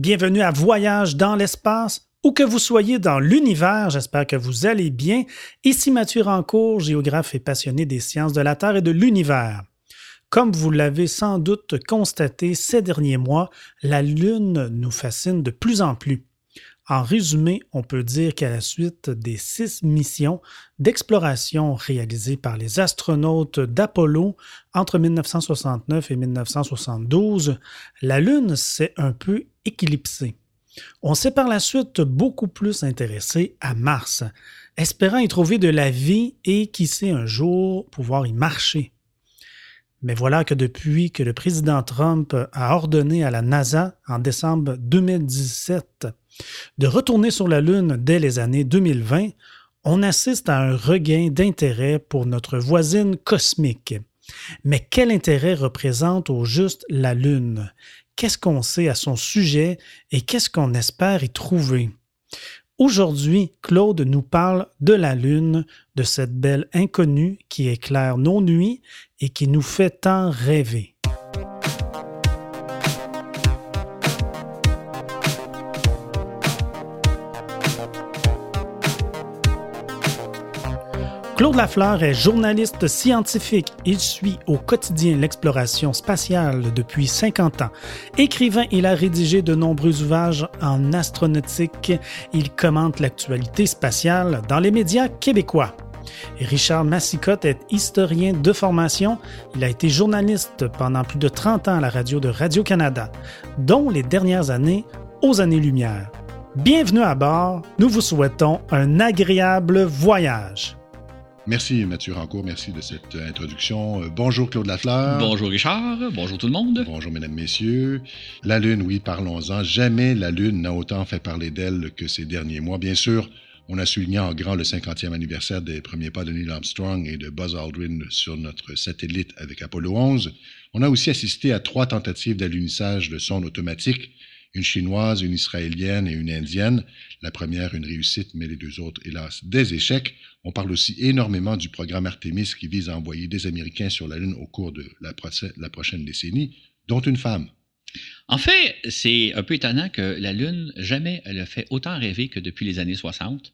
Bienvenue à Voyage dans l'espace. Où que vous soyez dans l'univers, j'espère que vous allez bien. Ici Mathieu Rancourt, géographe et passionné des sciences de la Terre et de l'univers. Comme vous l'avez sans doute constaté ces derniers mois, la Lune nous fascine de plus en plus. En résumé, on peut dire qu'à la suite des six missions d'exploration réalisées par les astronautes d'Apollo entre 1969 et 1972, la Lune s'est un peu éclipsée. On s'est par la suite beaucoup plus intéressé à Mars, espérant y trouver de la vie et qui sait un jour pouvoir y marcher. Mais voilà que depuis que le président Trump a ordonné à la NASA en décembre 2017 de retourner sur la Lune dès les années 2020, on assiste à un regain d'intérêt pour notre voisine cosmique. Mais quel intérêt représente au juste la Lune? Qu'est-ce qu'on sait à son sujet et qu'est-ce qu'on espère y trouver? Aujourd'hui, Claude nous parle de la Lune, de cette belle inconnue qui éclaire nos nuits et qui nous fait tant rêver. Claude Lafleur est journaliste scientifique. Il suit au quotidien l'exploration spatiale depuis 50 ans. Écrivain, il a rédigé de nombreux ouvrages en astronautique. Il commente l'actualité spatiale dans les médias québécois. Richard Massicotte est historien de formation. Il a été journaliste pendant plus de 30 ans à la radio de Radio-Canada, dont les dernières années aux années-lumière. Bienvenue à bord. Nous vous souhaitons un agréable voyage. Merci Mathieu Rancourt, merci de cette euh, introduction. Euh, bonjour Claude Lafleur. Bonjour Richard, bonjour tout le monde. Bonjour mesdames, messieurs. La Lune, oui, parlons-en. Jamais la Lune n'a autant fait parler d'elle que ces derniers mois. Bien sûr, on a souligné en grand le 50e anniversaire des premiers pas de Neil Armstrong et de Buzz Aldrin sur notre satellite avec Apollo 11. On a aussi assisté à trois tentatives d'alunissage de sondes automatiques une chinoise, une israélienne et une indienne. La première, une réussite, mais les deux autres, hélas, des échecs. On parle aussi énormément du programme Artemis qui vise à envoyer des Américains sur la Lune au cours de la, prochaine décennie, dont une femme. En fait, c'est un peu étonnant que la Lune, jamais elle a fait autant rêver que depuis les années 60.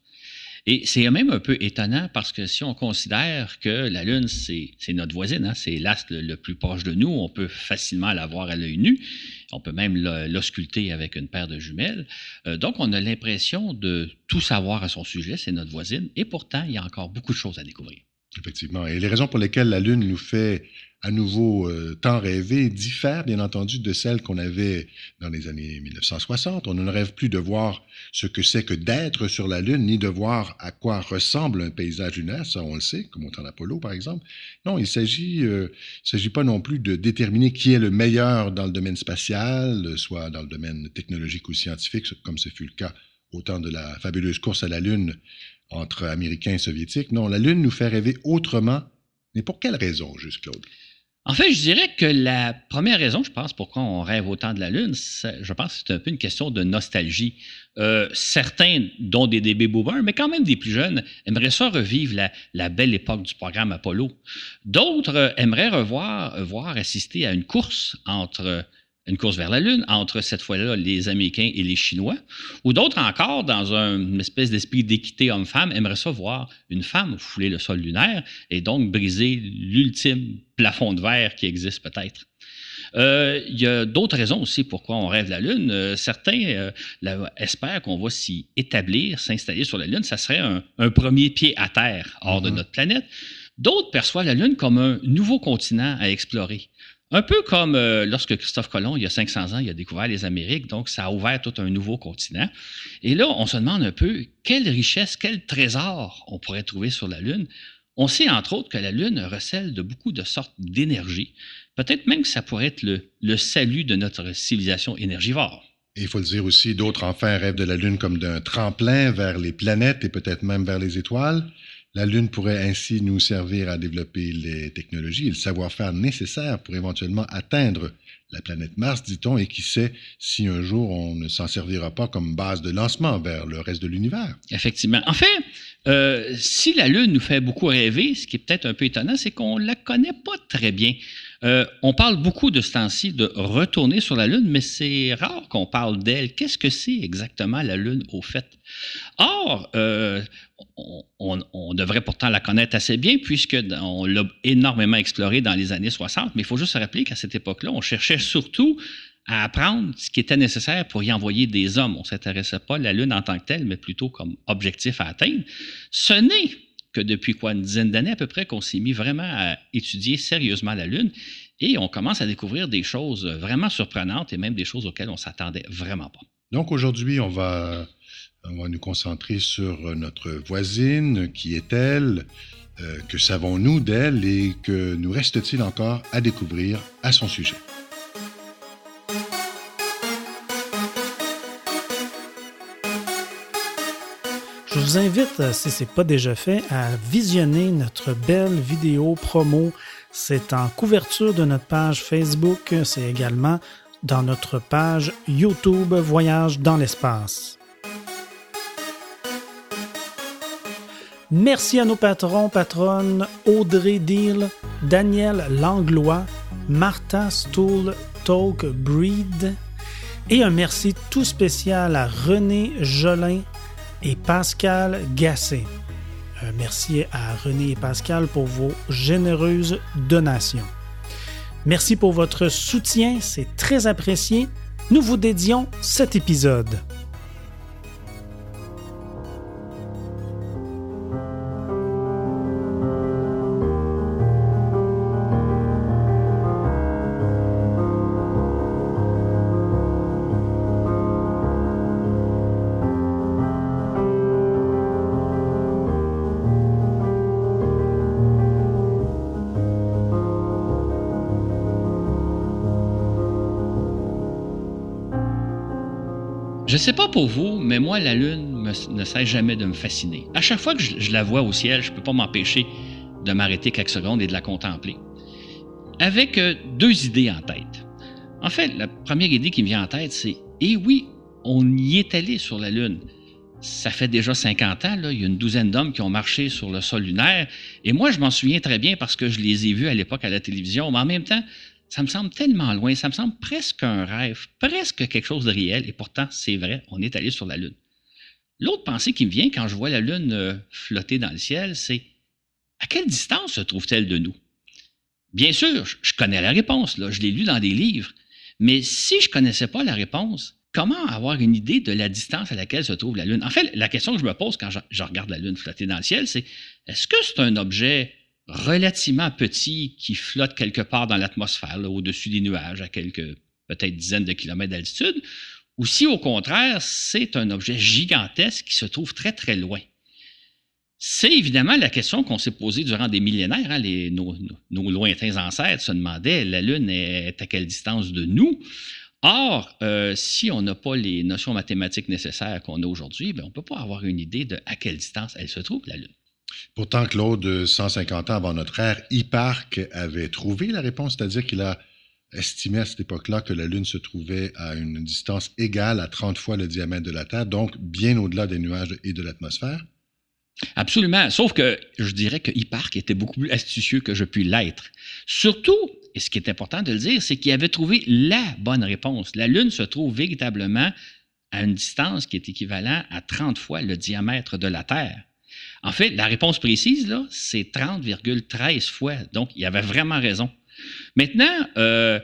Et c'est même un peu étonnant parce que si on considère que la Lune, c'est notre voisine, hein, c'est l'astre le, plus proche de nous, on peut facilement la voir à l'œil nu, on peut même l'ausculter avec une paire de jumelles. Euh, donc, on a l'impression de tout savoir à son sujet, c'est notre voisine, et pourtant, il y a encore beaucoup de choses à découvrir. Effectivement. Et les raisons pour lesquelles la Lune nous fait à nouveau euh, tant rêver diffèrent bien entendu de celles qu'on avait dans les années 1960. On ne rêve plus de voir ce que c'est que d'être sur la Lune, ni de voir à quoi ressemble un paysage lunaire, ça on le sait, comme au temps d'Apollo par exemple. Non, il s'agit, euh, s'agit pas non plus de déterminer qui est le meilleur dans le domaine spatial, soit dans le domaine technologique ou scientifique, comme ce fut le cas au temps de la fabuleuse course à la Lune entre Américains et Soviétiques. Non, la Lune nous fait rêver autrement. Mais pour quelle raison, juste Claude? En fait, je dirais que la première raison, je pense, pourquoi on rêve autant de la Lune, je pense que c'est un peu une question de nostalgie. Euh, certains, dont des DB boomers, mais quand même des plus jeunes, aimeraient ça revivre la, la belle époque du programme Apollo. D'autres aimeraient revoir, voir assister à une course entre une course vers la Lune entre cette fois-là les Américains et les Chinois, ou d'autres encore, dans une espèce d'esprit d'équité homme-femme, aimeraient ça voir une femme fouler le sol lunaire et donc briser l'ultime plafond de verre qui existe peut-être. Euh, il y a d'autres raisons aussi pourquoi on rêve de la Lune. Euh, certains euh, espèrent qu'on va s'y établir, s'installer sur la Lune. Ça serait un, premier pied à terre hors de mm-hmm. notre planète. D'autres perçoivent la Lune comme un nouveau continent à explorer. Un peu comme euh, lorsque Christophe Colomb, il y a 500 ans, il a découvert les Amériques, donc ça a ouvert tout un nouveau continent. Et là, on se demande un peu quelle richesse, quel trésor on pourrait trouver sur la Lune. On sait entre autres que la Lune recèle de beaucoup de sortes d'énergie. Peut-être même que ça pourrait être le, salut de notre civilisation énergivore. Et il faut le dire aussi, d'autres enfin rêvent de la Lune comme d'un tremplin vers les planètes et peut-être même vers les étoiles. La Lune pourrait ainsi nous servir à développer les technologies et le savoir-faire nécessaires pour éventuellement atteindre la planète Mars, dit-on, et qui sait si un jour on ne s'en servira pas comme base de lancement vers le reste de l'univers. Effectivement. En fait, euh, si la Lune nous fait beaucoup rêver, ce qui est peut-être un peu étonnant, c'est qu'on ne la connaît pas très bien. Euh, on parle beaucoup de ce temps-ci de retourner sur la Lune, mais c'est rare qu'on parle d'elle. Qu'est-ce que c'est exactement la Lune au fait? Or, euh, on, devrait pourtant la connaître assez bien puisqu'on l'a énormément explorée dans les années 60, mais il faut juste se rappeler qu'à cette époque-là, on cherchait surtout à apprendre ce qui était nécessaire pour y envoyer des hommes. On ne s'intéressait pas à la Lune en tant que telle, mais plutôt comme objectif à atteindre. Ce n'est depuis quoi, une dizaine d'années à peu près qu'on s'est mis vraiment à étudier sérieusement la Lune et on commence à découvrir des choses vraiment surprenantes et même des choses auxquelles on s'attendait vraiment pas. Donc aujourd'hui, on va, on va nous concentrer sur notre voisine, qui est-elle, euh, que savons-nous d'elle et que nous reste-t-il encore à découvrir à son sujet? Vous invite, euh, si ce n'est pas déjà fait, à visionner notre belle vidéo promo. C'est en couverture de notre page Facebook, c'est également dans notre page YouTube Voyage dans l'espace. Merci à nos patrons, patronnes Audrey Deal, Daniel Langlois, Martha Stool Talk Breed et un merci tout spécial à René Jolin et Pascal Gassé. Euh, merci à René et Pascal pour vos généreuses donations. Merci pour votre soutien, c'est très apprécié. Nous vous dédions cet épisode. Je sais pas pour vous, mais moi, la Lune ne cesse jamais de me fasciner. À chaque fois que je, la vois au ciel, je ne peux pas m'empêcher de m'arrêter quelques secondes et de la contempler. Avec euh, deux idées en tête. En fait, la première idée qui me vient en tête, c'est Eh oui, on y est allé sur la Lune. Ça fait déjà 50 ans, il y a une douzaine d'hommes qui ont marché sur le sol lunaire. Et moi, je m'en souviens très bien parce que je les ai vus à l'époque à la télévision. Mais en même temps, ça me semble tellement loin, ça me semble presque un rêve, presque quelque chose de réel, et pourtant, c'est vrai, on est allé sur la Lune. L'autre pensée qui me vient quand je vois la Lune euh, flotter dans le ciel, c'est à quelle distance se trouve-t-elle de nous? Bien sûr, je connais la réponse, je l'ai lu dans des livres, mais si je ne connaissais pas la réponse, comment avoir une idée de la distance à laquelle se trouve la Lune? En fait, la question que je me pose quand je regarde la Lune flotter dans le ciel, c'est est-ce que c'est un objet relativement petit qui flotte quelque part dans l'atmosphère, au-dessus des nuages, à quelques peut-être dizaines de kilomètres d'altitude, ou si au contraire, c'est un objet gigantesque qui se trouve très très loin. C'est évidemment la question qu'on s'est posée durant des millénaires. Hein, les, nos, lointains ancêtres se demandaient la Lune est à quelle distance de nous? Or, euh, si on n'a pas les notions mathématiques nécessaires qu'on a aujourd'hui, ben, on ne peut pas avoir une idée de à quelle distance elle se trouve, la Lune. Pourtant, Claude, 150 ans avant notre ère, Hipparque avait trouvé la réponse, c'est-à-dire qu'il a estimé à cette époque-là que la Lune se trouvait à une distance égale à 30 fois le diamètre de la Terre, donc bien au-delà des nuages et de l'atmosphère. Absolument. Sauf que je dirais que Hipparque était beaucoup plus astucieux que je puis l'être. Surtout, et ce qui est important de le dire, c'est qu'il avait trouvé la bonne réponse. La Lune se trouve véritablement à une distance qui est équivalente à 30 fois le diamètre de la Terre. En fait, la réponse précise, là, c'est 30,13 fois. Donc, il avait vraiment raison. Maintenant, euh,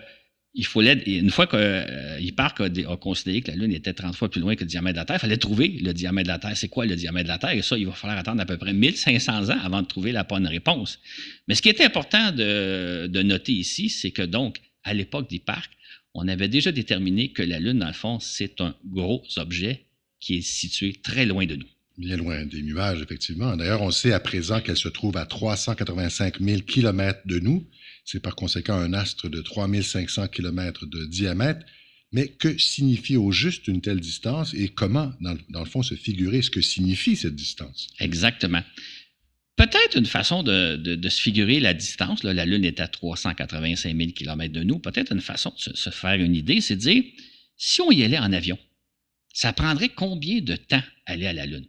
il fallait, une fois qu'il euh, a, considéré que la Lune était 30 fois plus loin que le diamètre de la Terre, il fallait trouver le diamètre de la Terre. C'est quoi le diamètre de la Terre? Et ça, il va falloir attendre à peu près 1500 ans avant de trouver la bonne réponse. Mais ce qui est important de, de noter ici, c'est que donc, à l'époque d'Hipparque, on avait déjà déterminé que la Lune, dans le fond, c'est un gros objet qui est situé très loin de nous. Bien loin des nuages, effectivement. D'ailleurs, on sait à présent qu'elle se trouve à 385 000 km de nous. C'est par conséquent un astre de 3500 km de diamètre. Mais que signifie au juste une telle distance et comment, dans, le fond, se figurer ce que signifie cette distance? Exactement. peut-être une façon de, se figurer la distance. la Lune est à 385 000 km de nous. Peut-être une façon de se, faire une idée, c'est de dire, si on y allait en avion, ça prendrait combien de temps aller à la Lune?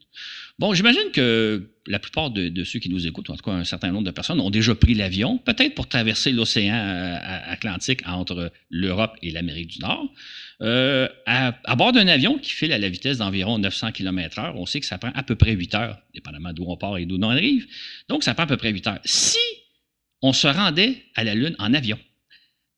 Bon, j'imagine que la plupart de, ceux qui nous écoutent, en tout cas un certain nombre de personnes, ont déjà pris l'avion, peut-être pour traverser l'océan euh, Atlantique entre l'Europe et l'Amérique du Nord. Euh, à, bord d'un avion qui file à la vitesse d'environ 900 km/h, on sait que ça prend à peu près 8 heures, dépendamment d'où on part et d'où on arrive. Donc, ça prend à peu près 8 heures. Si on se rendait à la Lune en avion,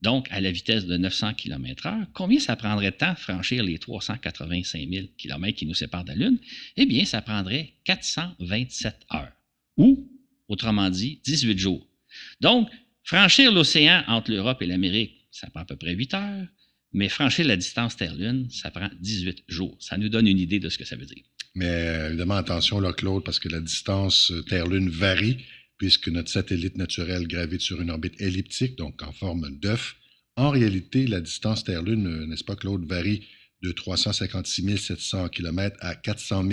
donc à la vitesse de 900 km/h, combien ça prendrait de temps de franchir les 385 000 km qui nous séparent de la Lune? Eh bien, ça prendrait 427 heures, ou, autrement dit, 18 jours. Donc, franchir l'océan entre l'Europe et l'Amérique, ça prend à peu près 8 heures, mais franchir la distance Terre-Lune, ça prend 18 jours. Ça nous donne une idée de ce que ça veut dire. Mais évidemment, attention Claude, parce que la distance euh, Terre-Lune varie puisque notre satellite naturel gravite sur une orbite elliptique, donc en forme d'œuf. En réalité, la distance Terre-Lune, euh, n'est-ce pas, Claude, varie de 356 700 km à 400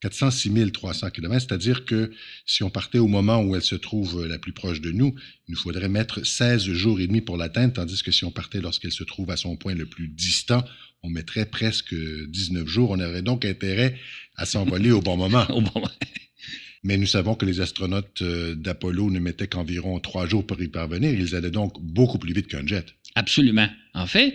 406 300 km, c'est-à-dire que si on partait au moment où elle se trouve euh, la plus proche de nous, il nous faudrait mettre 16 jours et demi pour l'atteindre, tandis que si on partait lorsqu'elle se trouve à son point le plus distant, on mettrait presque 19 jours. On aurait donc intérêt à s'envoler au bon moment. Mais nous savons que les astronautes euh, d'Apollo ne mettaient qu'environ trois jours pour y parvenir. Ils allaient donc beaucoup plus vite qu'un jet. Absolument. En fait,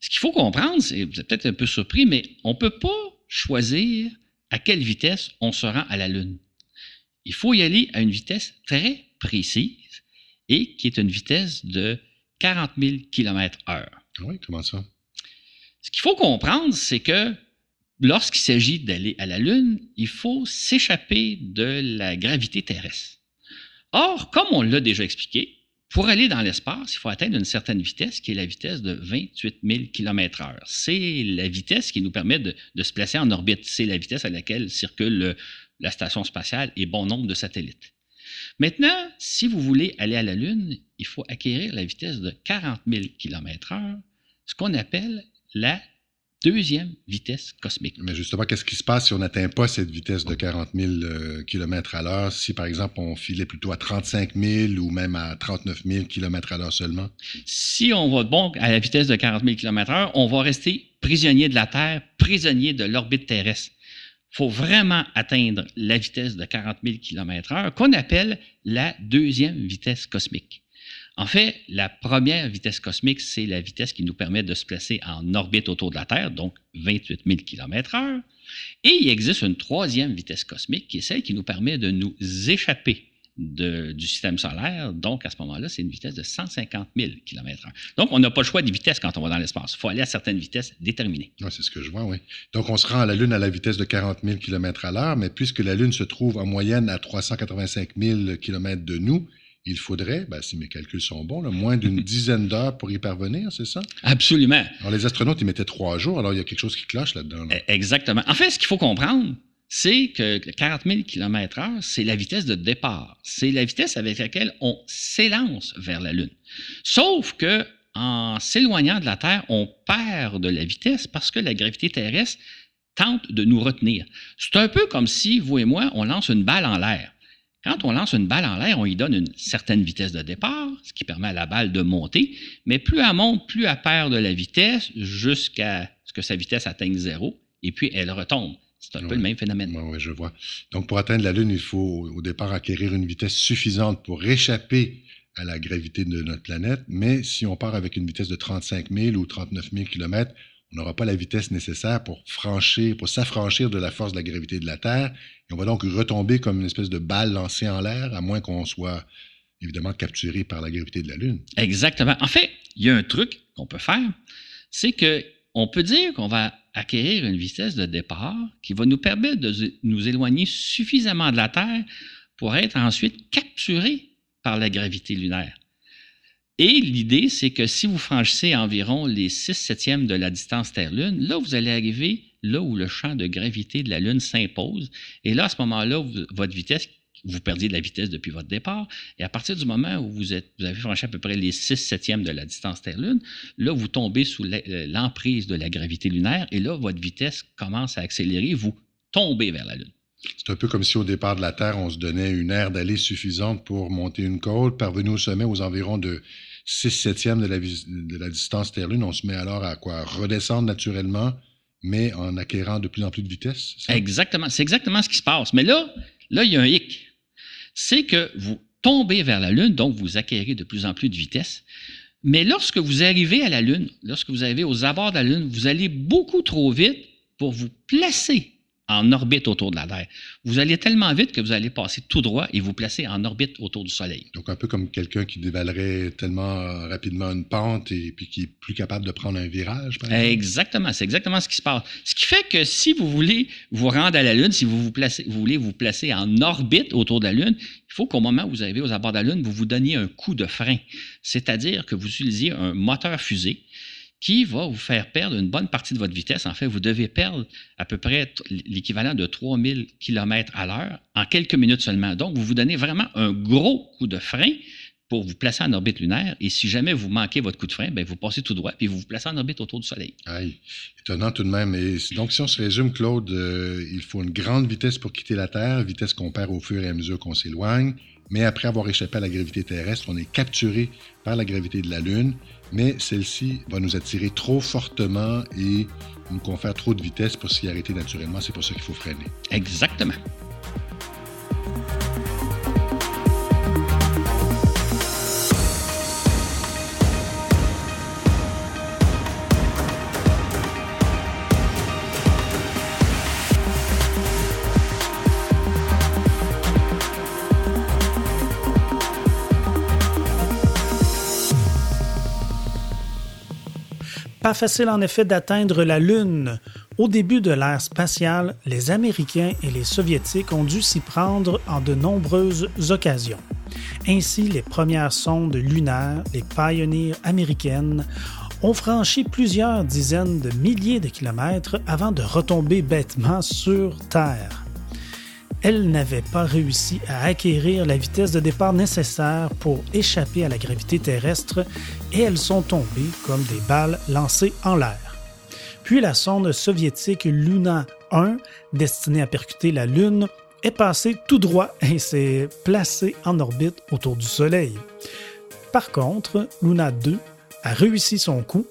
ce qu'il faut comprendre, c'est, vous êtes peut-être un peu surpris, mais on ne peut pas choisir à quelle vitesse on se rend à la Lune. Il faut y aller à une vitesse très précise et qui est une vitesse de 40 000 km/h. Oui, comment ça? Ce qu'il faut comprendre, c'est que lorsqu'il s'agit d'aller à la Lune, il faut s'échapper de la gravité terrestre. Or, comme on l'a déjà expliqué, pour aller dans l'espace, il faut atteindre une certaine vitesse qui est la vitesse de 28 000 km/h. C'est la vitesse qui nous permet de, se placer en orbite. C'est la vitesse à laquelle circule la station spatiale et bon nombre de satellites. Maintenant, si vous voulez aller à la Lune, il faut acquérir la vitesse de 40 000 km/h, ce qu'on appelle la deuxième vitesse cosmique. Mais justement, qu'est-ce qui se passe si on n'atteint pas cette vitesse de 40 000 km à l'heure? Si, par exemple, on filait plutôt à 35 000 ou même à 39 000 km à l'heure seulement? Si on va bon à la vitesse de 40 000 km h on va rester prisonnier de la Terre, prisonnier de l'orbite terrestre. Il faut vraiment atteindre la vitesse de 40 000 km h qu'on appelle la deuxième vitesse cosmique. En fait, la première vitesse cosmique, c'est la vitesse qui nous permet de se placer en orbite autour de la Terre, donc 28 000 km/h. Et il existe une troisième vitesse cosmique qui est celle qui nous permet de nous échapper du système solaire. Donc, à ce moment-là, c'est une vitesse de 150 000 km/h. Donc, on n'a pas le choix des vitesses quand on va dans l'espace. Il faut aller à certaines vitesses déterminées. Oui, c'est ce que je vois, oui. Donc, on se rend à la Lune à la vitesse de 40 000 km à l'heure, mais puisque la Lune se trouve en moyenne à 385 000 km de nous, il faudrait, ben, si mes calculs sont bons, moins d'une dizaine d'heures pour y parvenir, c'est ça? Absolument. Alors, les astronautes, ils mettaient trois jours, alors il y a quelque chose qui cloche là-dedans. E, exactement. En fait, ce qu'il faut comprendre, c'est que 40 000 km/h, c'est la vitesse de départ. C'est la vitesse avec laquelle on s'élance vers la Lune. Sauf que en s'éloignant de la Terre, on perd de la vitesse parce que la gravité terrestre tente de nous retenir. C'est un peu comme si, vous et moi, on lance une balle en l'air. Quand on lance une balle en l'air, on y donne une certaine vitesse de départ, ce qui permet à la balle de monter, mais plus elle monte, plus elle perd de la vitesse jusqu'à ce que sa vitesse atteigne zéro, et puis elle retombe. C'est un peu le même phénomène. Oui, je vois. Donc, pour atteindre la Lune, il faut au départ acquérir une vitesse suffisante pour échapper à la gravité de notre planète, mais si on part avec une vitesse de 35 000 ou 39 000 km, on n'aura pas la vitesse nécessaire pour franchir, pour s'affranchir de la force de la gravité de la Terre. Et on va donc retomber comme une espèce de balle lancée en l'air, à moins qu'on soit évidemment capturé par la gravité de la Lune. Exactement. En fait, il y a un truc qu'on peut faire, c'est que on peut dire qu'on va acquérir une vitesse de départ qui va nous permettre de nous éloigner suffisamment de la Terre pour être ensuite capturé par la gravité lunaire. Et l'idée, c'est que si vous franchissez environ les 6 septièmes de la distance Terre-Lune, là, vous allez arriver là où le champ de gravité de la Lune s'impose. Et là, à ce moment-là, votre vitesse, vous perdiez de la vitesse depuis votre départ. Et à partir du moment où vous, êtes, vous avez franchi à peu près les 6 septièmes de la distance Terre-Lune, là, vous tombez sous l'emprise de la gravité lunaire. Et là, votre vitesse commence à accélérer. Vous tombez vers la Lune. C'est un peu comme si au départ de la Terre, on se donnait une aire d'aller suffisante pour monter une côte, parvenir au sommet aux environs de 6 septièmes de la, de la distance Terre-Lune. On se met alors à quoi? Redescendre naturellement, mais en acquérant de plus en plus de vitesse. Exactement. C'est exactement ce qui se passe. Mais là, là, il y a un hic. C'est que vous tombez vers la Lune, donc vous acquérez de plus en plus de vitesse. Mais lorsque vous arrivez à la Lune, lorsque vous arrivez aux abords de la Lune, vous allez beaucoup trop vite pour vous placer en orbite autour de la Terre. Vous allez tellement vite que vous allez passer tout droit et vous placer en orbite autour du Soleil. Donc un peu comme quelqu'un qui dévalerait tellement rapidement une pente et puis qui est plus capable de prendre un virage. Par exemple. Exactement, c'est exactement ce qui se passe. Ce qui fait que si vous voulez vous rendre à la Lune, si vous, vous, placez, vous voulez vous placer en orbite autour de la Lune, il faut qu'au moment où vous arrivez aux abords de la Lune, vous vous donniez un coup de frein, c'est-à-dire que vous utilisiez un moteur fusée qui va vous faire perdre une bonne partie de votre vitesse. En fait, vous devez perdre à peu près l'équivalent de 3000 km à l'heure en quelques minutes seulement. Donc, vous vous donnez vraiment un gros coup de frein pour vous placer en orbite lunaire. Et si jamais vous manquez votre coup de frein, bien, vous passez tout droit, puis vous vous placez en orbite autour du Soleil. Aïe, étonnant tout de même. Donc, si on se résume, Claude, euh, il faut une grande vitesse pour quitter la Terre, vitesse qu'on perd au fur et à mesure qu'on s'éloigne. Mais après avoir échappé à la gravité terrestre, on est capturé par la gravité de la Lune mais celle-ci va nous attirer trop fortement et nous confère trop de vitesse pour s'y arrêter naturellement. C'est pour ça qu'il faut freiner. Exactement. Pas facile en effet d'atteindre la Lune. Au début de l'ère spatiale, les Américains et les Soviétiques ont dû s'y prendre en de nombreuses occasions. Ainsi, les premières sondes lunaires, les Pioneer américaines, ont franchi plusieurs dizaines de milliers de kilomètres avant de retomber bêtement sur Terre elles n'avaient pas réussi à acquérir la vitesse de départ nécessaire pour échapper à la gravité terrestre et elles sont tombées comme des balles lancées en l'air. Puis la sonde soviétique Luna 1, destinée à percuter la Lune, est passée tout droit et s'est placée en orbite autour du Soleil. Par contre, Luna 2 a réussi son coup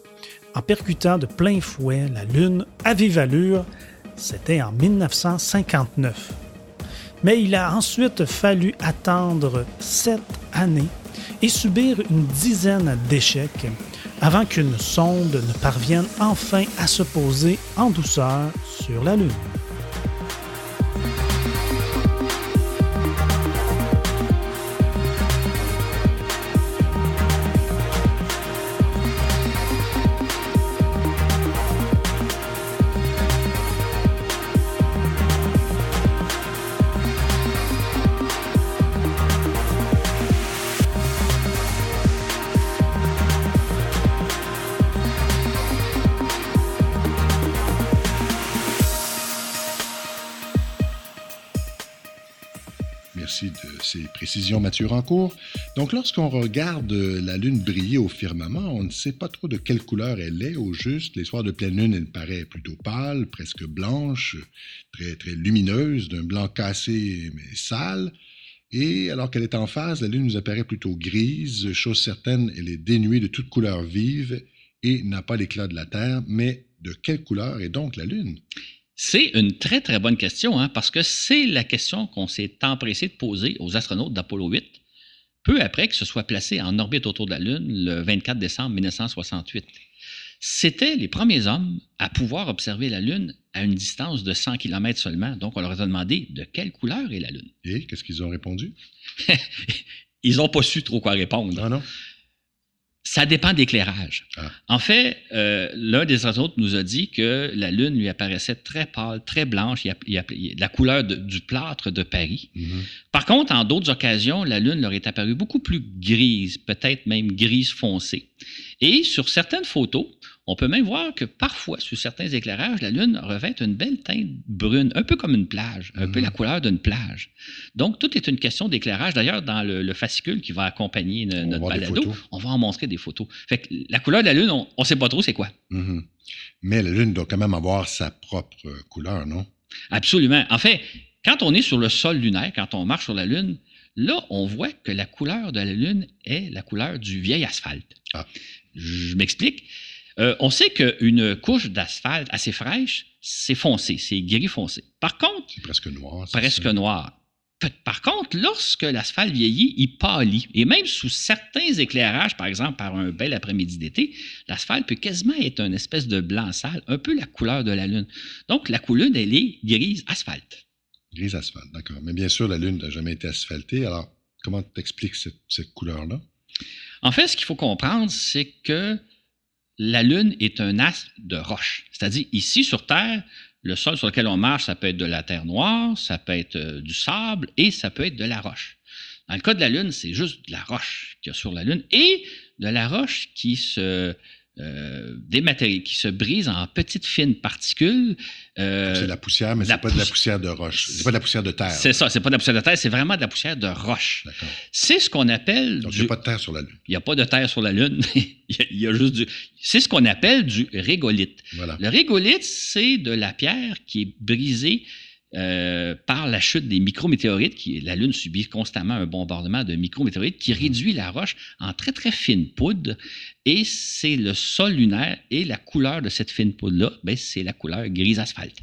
en percutant de plein fouet la Lune à vive allure. C'était en 1959 mais il a ensuite fallu attendre sept années et subir une dizaine d'échecs avant qu'une sonde ne parvienne enfin à se poser en douceur sur la Lune. Ces précisions Mathieu Rancourt. Donc, lorsqu'on regarde la Lune briller au firmament, on ne sait pas trop de quelle couleur elle est au juste. Les soirs de pleine Lune, elle paraît plutôt pâle, presque blanche, très, très lumineuse, d'un blanc cassé mais sale. Et alors qu'elle est en phase, la Lune nous apparaît plutôt grise. Chose certaine, elle est dénuée de toute couleur vive et n'a pas l'éclat de la Terre. Mais de quelle couleur est donc la Lune? C'est une très, très bonne question, hein, parce que c'est la question qu'on s'est empressé de poser aux astronautes d'Apollo 8, peu après que ce soit placé en orbite autour de la Lune le 24 décembre 1968. C'était les premiers hommes à pouvoir observer la Lune à une distance de 100 km seulement. Donc, on leur a demandé de quelle couleur est la Lune. Et qu'est-ce qu'ils ont répondu? Ils n'ont pas su trop quoi répondre. Non, non? Ça dépend d'éclairage. Ah. En fait, euh, l'un des autres nous a dit que la Lune lui apparaissait très pâle, très blanche, il y a, la couleur du plâtre de Paris. Mm-hmm. Par contre, en d'autres occasions, la Lune leur est apparue beaucoup plus grise, peut-être même grise foncée. Et sur certaines photos, on peut même voir que parfois, sur certains éclairages, la Lune revêt une belle teinte brune, un peu comme une plage, un peu la mhm. couleur d'une plage. Donc, tout est une question d'éclairage. D'ailleurs, dans le, fascicule qui va accompagner notre balado, on va en montrer des photos. Fait que la couleur de la Lune, on ne sait pas trop c'est quoi. Mhm. Mais la Lune doit quand même avoir sa propre couleur, non? Absolument. En fait, Quand on est sur le sol lunaire, quand on marche sur la Lune, là, on voit que la couleur de la Lune est la couleur du vieil asphalte. Ah. Je m'explique. Euh, on sait qu'une couche d'asphalte assez fraîche, c'est foncé, c'est gris foncé. Par contre, C'est presque noir. presque ça. noir. Par contre, lorsque l'asphalte vieillit, il pâlit. Et même sous certains éclairages, par exemple par un bel après-midi d'été, l'asphalte peut quasiment être une espèce de blanc sale, un peu la couleur de la Lune. Donc, la couleur, elle est grise asphalte. Gris asphalte, d'accord. Mais bien sûr, la Lune n'a jamais été asphaltée. Alors, comment t'expliques cette, cette couleur-là? En fait, ce qu'il faut comprendre, c'est que la Lune est un astre de roche. C'est-à-dire, ici sur Terre, le sol sur lequel on marche, ça peut être de la terre noire, ça peut être euh, du sable et ça peut être de la roche. Dans le cas de la Lune, c'est juste de la roche qu'il y a sur la Lune et de la roche qui se euh, dématérie- qui se brise en petites fines particules. Euh, c'est de la poussière, mais c'est pas de la pouss- poussière de roche. C'est pas de la poussière de terre. c'est ça, c'est pas de la poussière de terre, c'est vraiment de la poussière de roche. C'est ce qu'on appelle Donc, il du- n'y a pas de terre sur la Lune. il n'y a pas de terre sur la Lune. il, y a, il y a juste du. C'est ce qu'on appelle du régolithe. Voilà. Le régolithe, c'est de la pierre qui est brisée euh, par la chute des micrométéorites. Qui, la Lune subit constamment un bombardement de micrométéorites qui réduit la roche en très, très fine poudre. Et c'est le sol lunaire et la couleur de cette fine poudre-là, ben, c'est la couleur grise asphalte.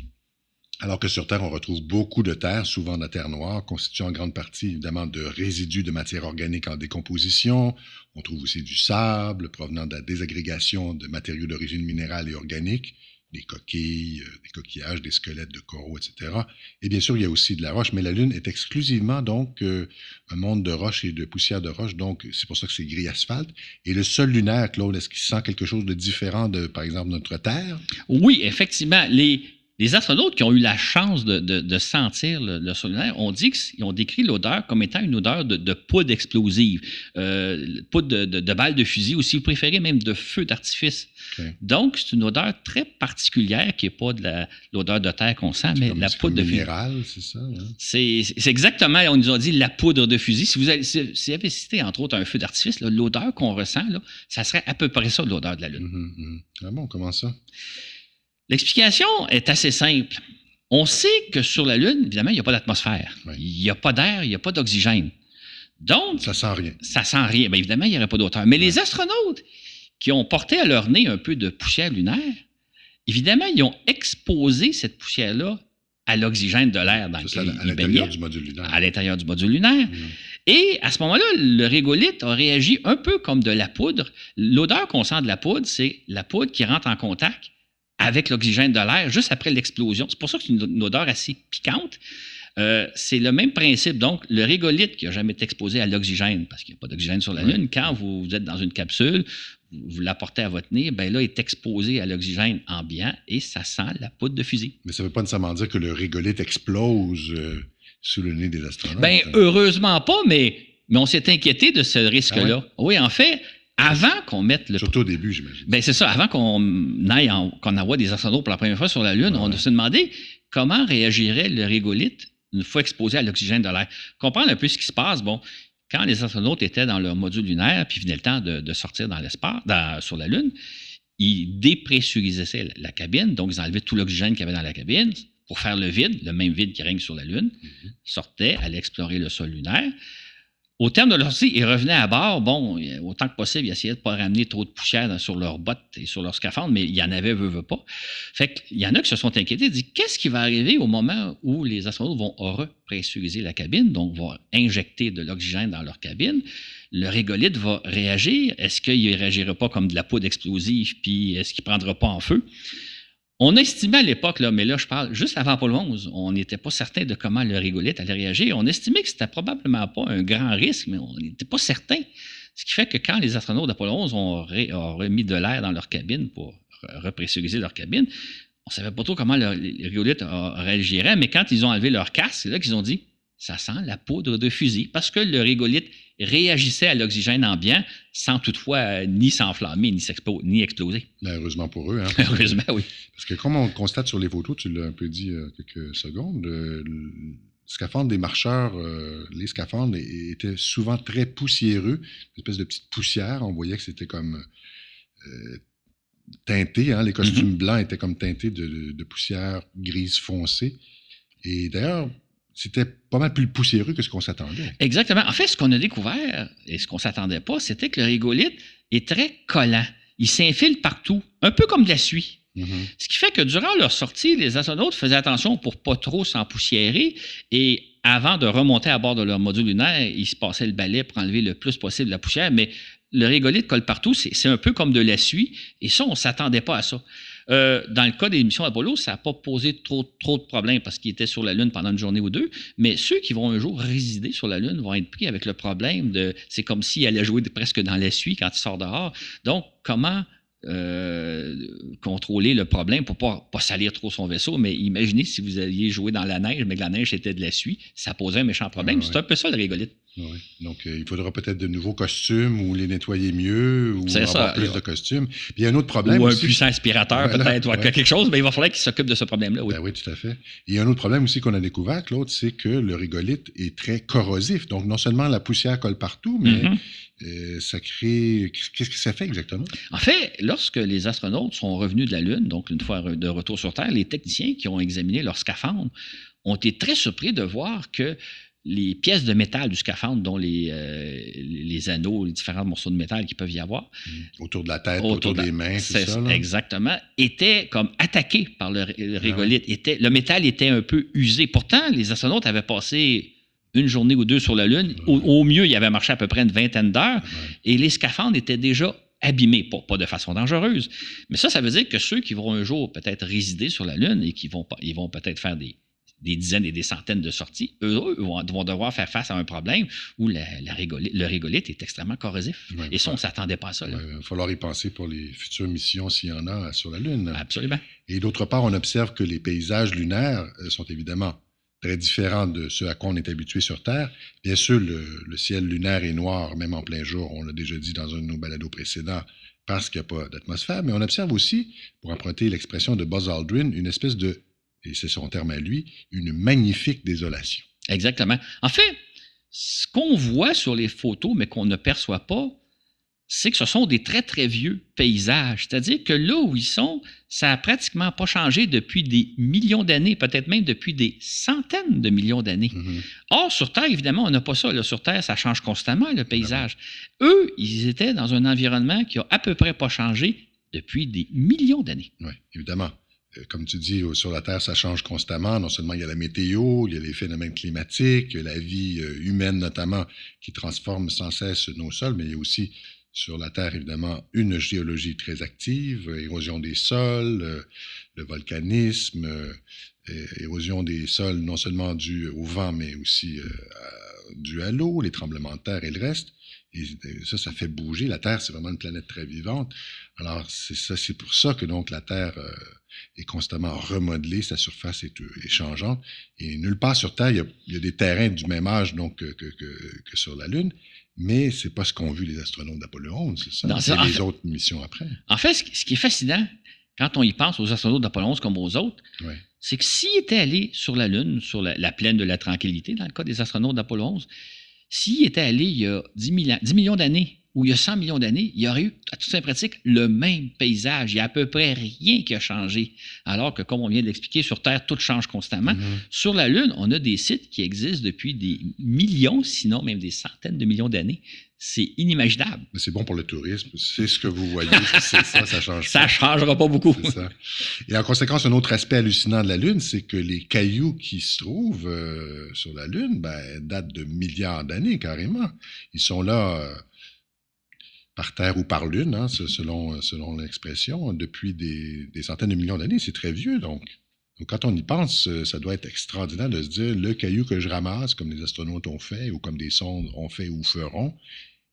Alors que sur Terre, on retrouve beaucoup de terre, souvent de la terre noire, constituée en grande partie évidemment de résidus de matière organique en décomposition. On trouve aussi du sable provenant de la désagrégation de matériaux d'origine minérale et organique, des coquilles, euh, des coquillages, des squelettes de coraux, etc. Et bien sûr, il y a aussi de la roche, mais la Lune est exclusivement donc euh, un monde de roche et de poussière de roche, donc c'est pour ça que c'est gris asphalte. Et le sol lunaire, Claude, est-ce qu'il sent quelque chose de différent de, par exemple, notre Terre? Oui, effectivement. Les, les astronautes qui ont eu la chance de, de- de sentir le, le sol lunaire ont dit qu'ils ont décrit l'odeur comme étant une odeur de, de poudre explosive, euh, poudre de, balles de fusil, ou si vous préférez, même de feu d'artifice. Donc, c'est une odeur très particulière qui n'est pas de l'odeur de terre qu'on sent, mais Comme- la comme poudre de fusil. c'est ça? hein? C'est c'est exactement, on nous a dit la poudre de fusil. Si vous avez, si, si vous avez cité, entre autres, un feu d'artifice, l'odeur qu'on ressent, là, ça serait à peu près ça, l'odeur de la Lune. Mhm, mhm. Ah bon, comment ça? L'explication est assez simple. On sait que sur la Lune, évidemment, il n'y a pas d'atmosphère. Oui. Il n'y a pas d'air, il n'y a pas d'oxygène. Donc, Ça sent rien. ça sent rien. Bien évidemment, il n'y aurait pas d'auteur. Mais les astronautes qui ont porté à leur nez un peu de poussière lunaire, évidemment, ils ont exposé cette poussière-là à l'oxygène de l'air dans à, lequel à ils l'intérieur du module lunaire. à l'intérieur du module lunaire. Et à ce moment-là, le régolithe a réagi un peu comme de la poudre. L'odeur qu'on sent de la poudre, c'est la poudre qui rentre en contact avec l'oxygène de l'air juste après l'explosion. C'est pour ça que c'est une, une odeur assez piquante. Euh, c'est le même principe. Donc, le régolithe qui n'a jamais été exposé à l'oxygène, parce qu'il n'y a pas d'oxygène sur la. Lune, quand vous, vous êtes dans une capsule, vous, l'apportez à votre nez, ben là, il est exposé à l'oxygène ambiant et ça sent la poudre de fusil. Mais ça ne veut pas nécessairement dire que le régolithe explose euh, sous le nez des astronautes. Ben, hein? heureusement pas, mais, mais on s'est inquiété de ce risque-là. Ah Oui, en fait, avant qu'on mette le. Surtout au début, j'imagine. Ben, c'est ça, avant qu'on aille en- qu'on envoie des astronautes pour la première fois sur la Lune, on s'est demandé comment réagirait le régolithe une fois exposé à l'oxygène de l'air. Comprendre un peu ce qui se passe. Bon, quand les astronautes étaient dans leur module lunaire, puis venait le temps de, de sortir dans l'espace, dans- sur la Lune, ils dépressurisaient la, cabine, donc ils enlevaient tout l'oxygène qu'il y avait dans la cabine pour faire le vide, le même vide qui règne sur la Lune Mhm. sortaient, allaient explorer le sol lunaire. Au terme de leur sortie, ils revenaient à bord. Bon, autant que possible, ils essayaient de ne pas ramener trop de poussière sur leurs bottes et sur leur scaphandre, mais il y en avait, veut, veut pas. Fait qu'il y en a qui se sont inquiétés, dit qu'est-ce qui va arriver au moment où les astronautes vont repressuriser la cabine, donc vont injecter de l'oxygène dans leur cabine? Le régolithe va réagir. Est-ce qu'il ne réagira pas comme de la poudre explosive, puis est-ce qu'il ne prendra pas en feu? On estimait à l'époque, mais là, je parle juste avant Apollo 11, on n'était pas certain de comment le régolithe allait réagir. On estimait que c'était probablement pas un grand risque, mais on n'était pas certain. Ce qui fait que quand les astronautes d'Apollo 11 ont, remis de l'air dans leur cabine pour re- repressuriser leur cabine, on ne savait pas trop comment le, le régolithe euh, réagirait, mais quand ils ont enlevé leur casque, c'est là qu'ils ont dit ça sent la poudre de fusil, parce que le régolithe réagissait à l'oxygène ambiant sans toutefois euh, ni s'enflammer, ni, ni exploser. Ben, heureusement pour eux. Hein, Heureusement, oui. Parce que comme on constate sur les photos, tu l'as un peu dit euh, quelques secondes, euh, le scaphandre des marcheurs, euh, les scaphandres étaient souvent très poussiéreux, une espèce de petite poussière. On voyait que c'était comme teinté. hein, les costumes blancs étaient comme teintés de, de- de poussière grise foncée. Et d'ailleurs, c'était pas mal plus poussiéreux que ce qu'on s'attendait. Exactement. En fait, ce qu'on a découvert et ce qu'on s'attendait pas, c'était que le régolithe est très collant. Il s'infile partout, un peu comme de la suie. Mhm. Ce qui fait que durant leur sortie, les astronautes faisaient attention pour pas trop s'empoussiérer et avant de remonter à bord de leur module lunaire, ils se passaient le balai pour enlever le plus possible la poussière, mais le régolithe colle partout, c'est c'est un peu comme de la suie, et ça, on ne s'attendait pas à ça. Euh, dans le cas des missions Apollo, ça n'a pas posé trop, trop de problèmes parce qu'ils étaient sur la Lune pendant une journée ou deux, mais ceux qui vont un jour résider sur la Lune vont être pris avec le problème de. C'est comme s'ils allaient jouer presque dans la suie quand ils sortent dehors. Donc, comment euh, contrôler le problème pour ne pas, pas salir trop son vaisseau? Mais imaginez si vous alliez jouer dans la neige, mais que la neige était de la suie, ça posait un méchant problème. Ah ouais. C'est un peu ça le régolithe. Oui. Donc, euh, il faudra peut-être de nouveaux costumes ou les nettoyer mieux ou avoir ça. plus de costumes. Puis il y a un autre problème Ou un aussi. puissant aspirateur, Voilà, peut-être, ou ouais. quelque chose, mais il va falloir qu'il s'occupe de ce problème-là. Oui. Ben oui, tout à fait. Il y a un autre problème aussi qu'on a découvert, Claude, c'est que le régolithe est très corrosif. Donc, non seulement la poussière colle partout, mais Mhm. euh, ça crée... Qu'est-ce que ça fait exactement? En fait, lorsque les astronautes sont revenus de la Lune, donc une fois de retour sur Terre, les techniciens qui ont examiné leur scaphandre ont été très surpris de voir que les pièces de métal du scaphandre, dont les, euh, les anneaux, les différents morceaux de métal qui peuvent y avoir, Autour de la tête, autour, de- des mains, c'est ça? là? Exactement. Étaient comme attaqués par le, le régolithe. Était- le métal était un peu usé. Pourtant, les astronautes avaient passé une journée ou deux sur la Lune. Au, au mieux, ils avaient marché à peu près une vingtaine d'heures. Ouais. Et les scaphandres étaient déjà abîmés, pas, pas de façon dangereuse. Mais ça, ça veut dire que ceux qui vont un jour peut-être résider sur la Lune et qui vont, ils vont peut-être faire des, des dizaines et des centaines de sorties, eux, vont, vont devoir faire face à un problème où la, le régolithe est extrêmement corrosif. Ouais, et ça, on ne s'attendait pas à ça. Ouais, Il va falloir y penser pour les futures missions s'il y en a sur la Lune. Absolument. Et d'autre part, on observe que les paysages lunaires euh, sont évidemment très différents de ceux à quoi on est habitué sur Terre. Bien sûr, le, le ciel lunaire est noir, même en plein jour, on l'a déjà dit dans un de nos balados précédents, parce qu'il n'y a pas d'atmosphère. Mais on observe aussi, pour emprunter l'expression de Buzz Aldrin, une espèce de, et c'est son terme à lui, une magnifique désolation. Exactement. En fait, ce qu'on voit sur les photos, mais qu'on ne perçoit pas, c'est que ce sont des très, très vieux paysages. C'est-à-dire que là où ils sont, ça n'a pratiquement pas changé depuis des millions d'années, peut-être même depuis des centaines de millions d'années. Mhm. Or, sur Terre, évidemment, on n'a pas ça. Là. Sur Terre, ça change constamment, le paysage. Eux, ils étaient dans un environnement qui a à peu près pas changé depuis des millions d'années. Oui, évidemment. Euh, Comme tu dis, au- sur la Terre, ça change constamment. Non seulement il y a la météo, il y a les phénomènes climatiques, la vie euh, humaine notamment qui transforme sans cesse nos sols, mais il y a aussi sur la Terre, évidemment, une géologie très active, euh, érosion des sols, euh, le volcanisme, euh, érosion des sols non seulement due au vent, mais aussi euh, due à l'eau, les tremblements de terre et le reste. Et ça, ça fait bouger. La Terre, c'est vraiment une planète très vivante. Alors, c'est ça, c'est pour ça que donc la Terre euh, est constamment remodelée, sa surface est, euh, est changeante. Et nulle part sur Terre, il y a, il y a des terrains du même âge donc, que, que- que- que sur la Lune, mais c'est pas ce qu'ont vu les astronautes d'Apollo 11, c'est ça? Ça, les fait- autres missions après. En fait, ce qui- ce qui est fascinant, quand on y pense aux astronautes d'Apollo 11 comme aux autres, Ouais. c'est que s'ils étaient allés sur la Lune, sur la, la plaine de la tranquillité, dans le cas des astronautes d'Apollo 11, s'ils étaient allés il y a 10, mille ans- 10 millions d'années ou il y a 100 millions d'années, il y aurait eu, à toute fin pratique, le même paysage. Il n'y a à peu près rien qui a changé. Alors que, comme on vient d'expliquer, sur Terre, tout change constamment. Mhm. Sur la Lune, on a des sites qui existent depuis des millions, sinon même des centaines de millions d'années. C'est inimaginable. Mais c'est bon pour le tourisme. C'est ce que vous voyez. c'est ça, ça change Ça pas. ne changera pas beaucoup. Ça. Et en conséquence, un autre aspect hallucinant de la Lune, c'est que les cailloux qui se trouvent euh, sur la Lune ben, datent de milliards d'années carrément. Ils sont là euh, par terre ou par lune, hein, ce- selon, selon l'expression, depuis des, des centaines de millions d'années. C'est très vieux, donc. Donc, quand on y pense, euh, ça doit être extraordinaire de se dire le caillou que je ramasse, comme les astronautes ont fait, ou comme des sondes ont fait ou feront,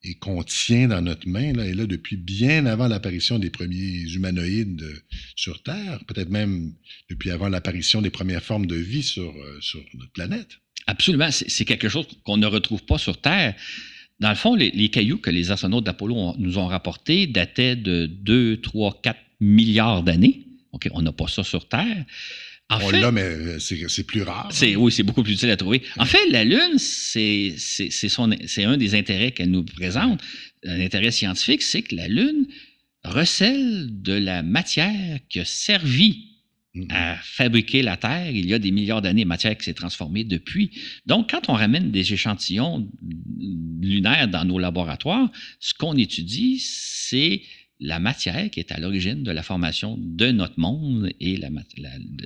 et qu'on tient dans notre main, là, est là depuis bien avant l'apparition des premiers humanoïdes euh, sur Terre, peut-être même depuis avant l'apparition des premières formes de vie sur, euh, sur notre planète. Absolument. C'est quelque chose qu'on ne retrouve pas sur Terre. Dans le fond, les, cailloux que les astronautes d'Apollo nous ont rapportés dataient de 2, 3, 4 milliards d'années. OK, on n'a pas ça sur Terre. En On fait, l'a, mais euh, c'est plus rare. c'est, hein. oui, c'est beaucoup plus utile à trouver. En fait, la Lune, c'est un des intérêts qu'elle nous présente, un intérêt scientifique, c'est que la Lune recèle de la matière qui a servi mm-hmm. à fabriquer la Terre. Il y a des milliards d'années, matière qui s'est transformée depuis. Donc, quand on ramène des échantillons lunaires dans nos laboratoires, ce qu'on étudie, c'est la matière qui est à l'origine de la formation de notre monde et la,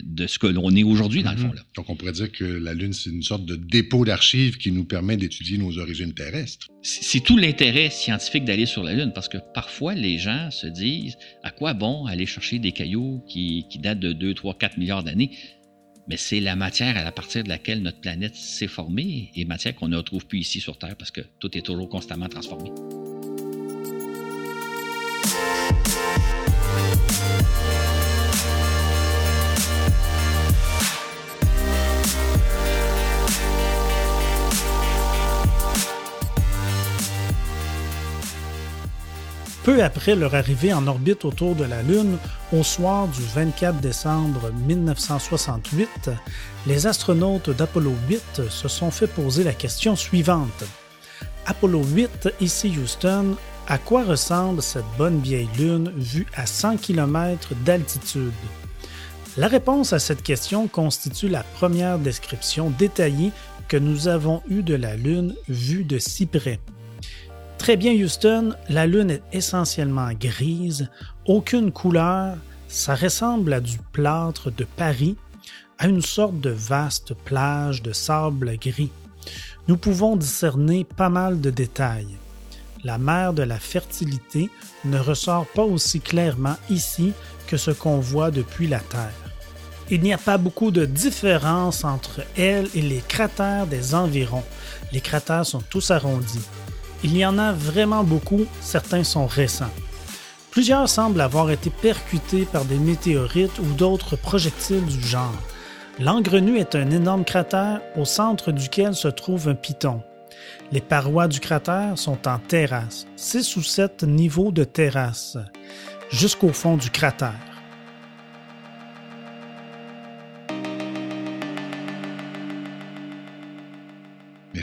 de ce que l'on est aujourd'hui, dans le fond. Mhm. Donc, on pourrait dire que la Lune, c'est une sorte de dépôt d'archives qui nous permet d'étudier nos origines terrestres. C'est tout l'intérêt scientifique d'aller sur la Lune, parce que parfois, les gens se disent à quoi bon aller chercher des cailloux qui, qui datent de 2, 3, 4 milliards d'années? Mais c'est la matière à partir de laquelle notre planète s'est formée et matière qu'on ne retrouve plus ici sur Terre parce que tout est toujours constamment transformé. Peu après leur arrivée en orbite autour de la Lune, au soir du 24 décembre 1968, les astronautes d'Apollo 8 se sont fait poser la question suivante. Apollo 8, ici Houston, à quoi ressemble cette bonne vieille Lune vue à 100 km d'altitude? La réponse à cette question constitue la première description détaillée que nous avons eue de la Lune vue de si près. Très bien Houston, la Lune est essentiellement grise, aucune couleur, ça ressemble à du plâtre de Paris, à une sorte de vaste plage de sable gris. Nous pouvons discerner pas mal de détails. La mer de la fertilité ne ressort pas aussi clairement ici que ce qu'on voit depuis la Terre. Il n'y a pas beaucoup de différence entre elle et les cratères des environs. Les cratères sont tous arrondis. Il y en a vraiment beaucoup, certains sont récents. Plusieurs semblent avoir été percutés par des météorites ou d'autres projectiles du genre. L'Angrenu est un énorme cratère au centre duquel se trouve un piton. Les parois du cratère sont en terrasse, 6 ou 7 niveaux de terrasse, jusqu'au fond du cratère.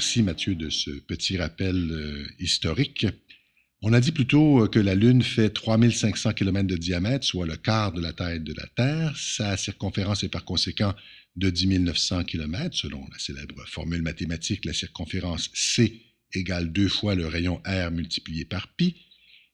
Merci Mathieu de ce petit rappel euh, historique. On a dit plutôt euh, que la Lune fait 3500 km de diamètre, soit le quart de la taille de la Terre. Sa circonférence est par conséquent de 10 900 km, selon la célèbre formule mathématique, la circonférence C égale deux fois le rayon R multiplié par pi.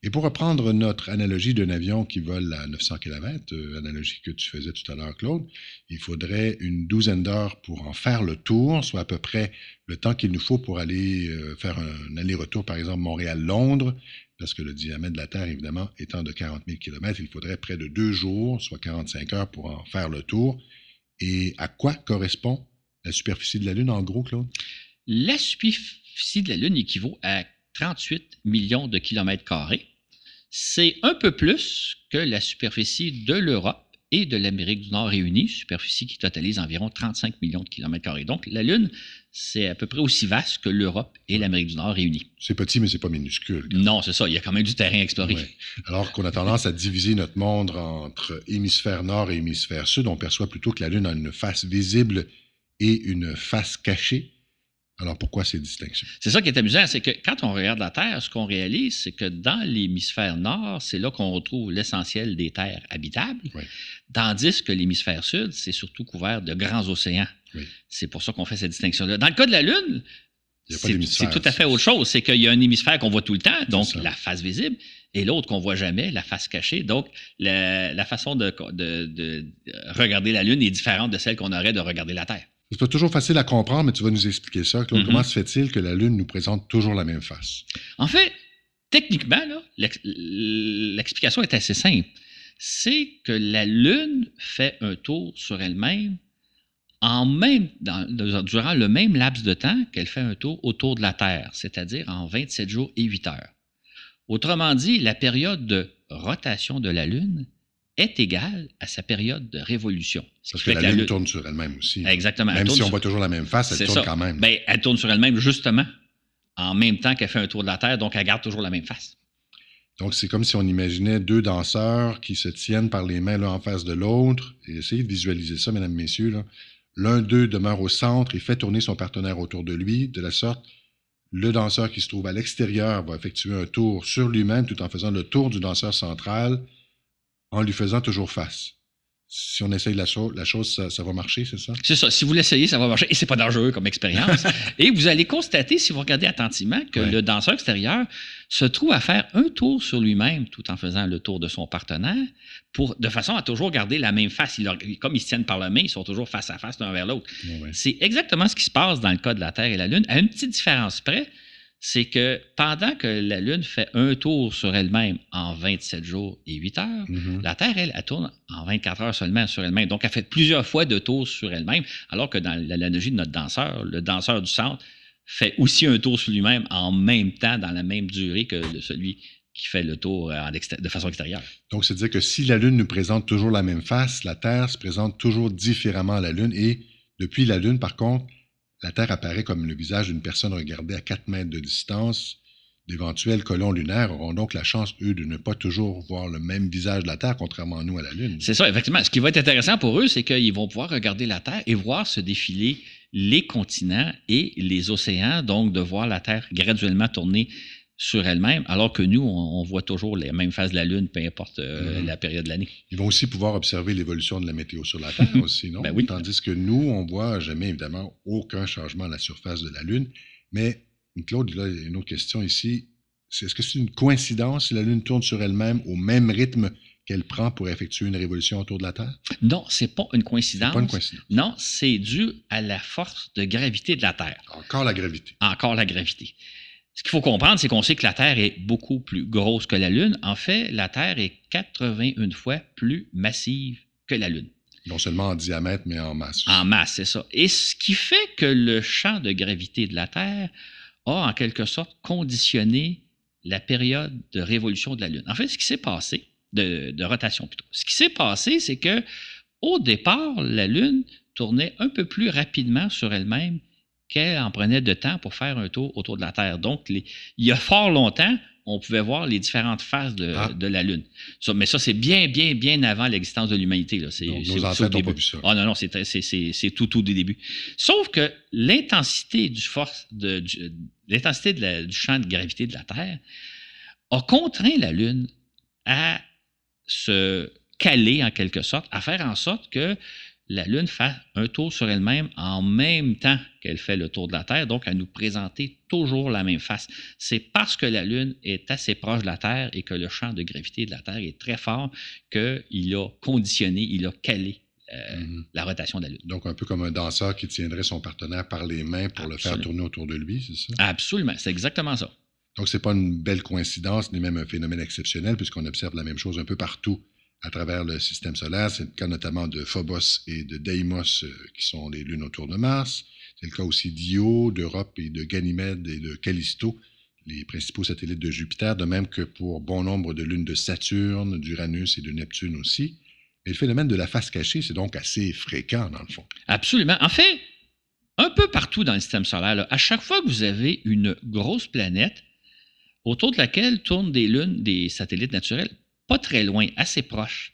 Et pour reprendre notre analogie d'un avion qui vole à 900 km, euh, analogie que tu faisais tout à l'heure, Claude, il faudrait une douzaine d'heures pour en faire le tour, soit à peu près le temps qu'il nous faut pour aller euh, faire un aller-retour, par exemple, Montréal-Londres, parce que le diamètre de la Terre, évidemment, étant de 40 000 km, il faudrait près de deux jours, soit 45 heures pour en faire le tour. Et à quoi correspond la superficie de la Lune, en gros, Claude? La superficie de la Lune équivaut à 38 millions de kilomètres carrés. C'est un peu plus que la superficie de l'Europe et de l'Amérique du Nord réunis, superficie qui totalise environ 35 millions de kilomètres carrés. Donc, la Lune, c'est à peu près aussi vaste que l'Europe et l'Amérique du Nord réunis. C'est petit, mais c'est pas minuscule. Non, c'est ça. Il y a quand même du terrain à explorer. Alors qu'on a tendance à diviser notre monde entre hémisphère nord et hémisphère sud, on perçoit plutôt que la Lune a une face visible et une face cachée. Alors pourquoi ces distinctions? C'est ça qui est amusant, c'est que quand on regarde la Terre, ce qu'on réalise, c'est que dans l'hémisphère nord, c'est là qu'on retrouve l'essentiel des terres habitables, tandis que l'hémisphère sud, c'est surtout couvert de grands océans. C'est pour ça qu'on fait cette distinction-là. Dans le cas de la Lune, c'est tout à fait autre chose. C'est qu'il y a un hémisphère qu'on voit tout le temps, donc la face visible, et l'autre qu'on voit jamais, la face cachée. Donc, la, façon de, regarder la Lune est différente de celle qu'on aurait de regarder la Terre. C'est pas toujours facile à comprendre, mais tu vas nous expliquer ça. Mm-hmm. Comment se fait-il que la Lune nous présente toujours la même face? En fait, techniquement, l'explication est assez simple. C'est que la Lune fait un tour sur elle-même en même, durant le même laps de temps qu'elle fait un tour autour de la Terre, c'est-à-dire en 27 jours et 8 heures. Autrement dit, la période de rotation de la Lune est égale à sa période de révolution. Parce que, la, Lune, tourne sur elle-même aussi. Exactement. Même si on voit toujours la même face, elle tourne quand même. Bien, elle tourne sur elle-même justement en même temps qu'elle fait un tour de la Terre, donc elle garde toujours la même face. Donc, c'est comme si on imaginait deux danseurs qui se tiennent par les mains l'un en face de l'autre. Et essayez de visualiser ça, mesdames, messieurs. L'un d'eux demeure au centre et fait tourner son partenaire autour de lui, de la sorte le danseur qui se trouve à l'extérieur va effectuer un tour sur lui-même tout en faisant le tour du danseur central en lui faisant toujours face. si on essaye la, chose, la chose ça, ça, va marcher, c'est ça? C'est ça. Si vous l'essayez, ça va marcher. Et c'est pas dangereux comme expérience. et vous allez constater, si vous regardez attentivement, que ouais. le danseur extérieur se trouve à faire un tour sur lui-même tout en faisant le tour de son partenaire, pour, de façon à toujours garder la même face. Il, comme ils se tiennent par la main, ils sont toujours face à face l'un vers l'autre. Ouais. C'est exactement ce qui se passe dans le cas de la Terre et la Lune, à une petite différence près c'est que pendant que la Lune fait un tour sur elle-même en 27 jours et 8 heures, mm -hmm. la Terre, elle, elle tourne en 24 heures seulement sur elle-même. Donc, elle fait plusieurs fois de tours sur elle-même, alors que dans l'analogie de notre danseur, le danseur du centre fait aussi un tour sur lui-même en même temps, dans la même durée que celui qui fait le tour de façon extérieure. Donc, c'est-à-dire que si la Lune nous présente toujours la même face, la Terre se présente toujours différemment à la Lune. Et depuis la Lune, par contre, la Terre apparaît comme le visage d'une personne regardée à 4 mètres de distance. D'éventuels colons lunaires auront donc la chance, eux, de ne pas toujours voir le même visage de la Terre, contrairement à nous à la Lune. C'est ça, effectivement. Ce qui va être intéressant pour eux, c'est qu'ils vont pouvoir regarder la Terre et voir se défiler les continents et les océans, donc de voir la Terre graduellement tourner sur elle-même, alors que nous, on, on, voit toujours les mêmes phases de la Lune, peu importe euh, mmh. la période de l'année. Ils vont aussi pouvoir observer l'évolution de la météo sur la Terre aussi, non? ben oui. Tandis que nous, on voit jamais, évidemment, aucun changement à la surface de la Lune. Mais, Claude, là, il y a une autre question ici. Est-ce que c'est une coïncidence si la Lune tourne sur elle-même au même rythme qu'elle prend pour effectuer une révolution autour de la Terre? Non, c'est pas une coïncidence. pas une coïncidence. Non, c'est dû à la force de gravité de la Terre. Encore la gravité. Encore la gravité. Ce qu'il faut comprendre, c'est qu'on sait que la Terre est beaucoup plus grosse que la Lune. En fait, la Terre est 81 fois plus massive que la Lune. Non seulement en diamètre, mais en masse. En masse, c'est ça. Et ce qui fait que le champ de gravité de la Terre a en quelque sorte conditionné la période de révolution de la Lune. En fait, ce qui s'est passé, de, de, rotation plutôt, ce qui s'est passé, c'est que au départ, la Lune tournait un peu plus rapidement sur elle-même qu'elle en prenait de temps pour faire un tour autour de la Terre. Donc, les, il y a fort longtemps, on pouvait voir les différentes phases de, ah. de la Lune. Ça, mais ça, c'est bien, bien, bien avant l'existence de l'humanité. Là. Donc, nos ancêtres n'ont pas vu ça. Ah non, non, c'est tout, tout des débuts. Sauf que l'intensité du force, de, du, l'intensité du champ de gravité de la Terre a contraint la Lune à se caler en quelque sorte, à faire en sorte que la Lune fait un tour sur elle-même en même temps qu'elle fait le tour de la Terre, donc à nous présenter toujours la même face. C'est parce que la Lune est assez proche de la Terre et que le champ de gravité de la Terre est très fort qu'il a conditionné, il a calé euh, mm -hmm. la rotation de la Lune. Donc, un peu comme un danseur qui tiendrait son partenaire par les mains pour Absolument. le faire tourner autour de lui, c'est ça? Absolument, c'est exactement ça. Donc, ce n'est pas une belle coïncidence, ni même un phénomène exceptionnel, puisqu'on observe la même chose un peu partout à travers le système solaire. C'est le cas notamment de Phobos et de Deimos, euh, qui sont les lunes autour de Mars. C'est le cas aussi d'Io, d'Europe et de Ganymède et de Callisto, les principaux satellites de Jupiter, de même que pour bon nombre de lunes de Saturne, d'Uranus et de Neptune aussi. Mais le phénomène de la face cachée, c'est donc assez fréquent dans le fond. Absolument. En fait, un peu partout dans le système solaire, à chaque fois que vous avez une grosse planète autour de laquelle tournent des lunes, des satellites naturels, pas très loin, assez proche,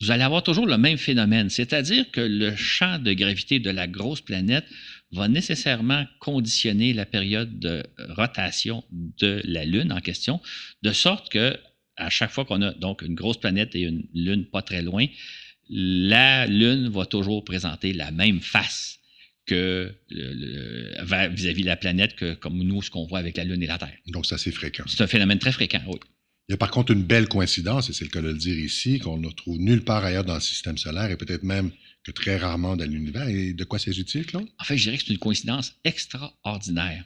vous allez avoir toujours le même phénomène, c'est-à-dire que le champ de gravité de la grosse planète va nécessairement conditionner la période de rotation de la Lune en question, de sorte que à chaque fois qu'on a donc une grosse planète et une Lune pas très loin, la Lune va toujours présenter la même face que vis-à-vis de la planète que comme nous, ce qu'on voit avec la Lune et la Terre. Donc, c'est assez fréquent. C'est un phénomène très fréquent, oui. Il y a par contre une belle coïncidence, et c'est le cas de le dire ici, qu'on ne retrouve nulle part ailleurs dans le système solaire et peut-être même que très rarement dans l'univers. Et de quoi s'agit-il, Claude? En fait, je dirais que c'est une coïncidence extraordinaire.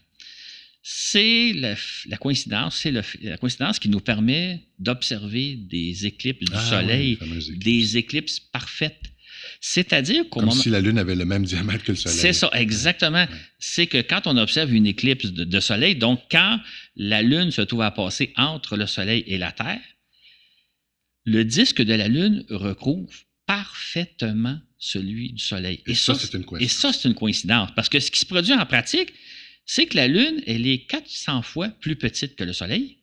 C'est la, la, coïncidence, c'est la coïncidence qui nous permet d'observer des éclipses du ah, Soleil, oui, éclipses. des éclipses parfaites. C'est-à-dire qu'au moment... si la Lune avait le même diamètre que le Soleil. C'est ça, exactement. Ouais. C'est que quand on observe une éclipse de, de, Soleil, donc quand la Lune se trouve à passer entre le Soleil et la Terre, le disque de la Lune recouvre parfaitement celui du Soleil. Et, et ça, c'est une coïncidence. Et ça, c'est une coïncidence. Parce que ce qui se produit en pratique, c'est que la Lune, elle est 400 fois plus petite que le Soleil,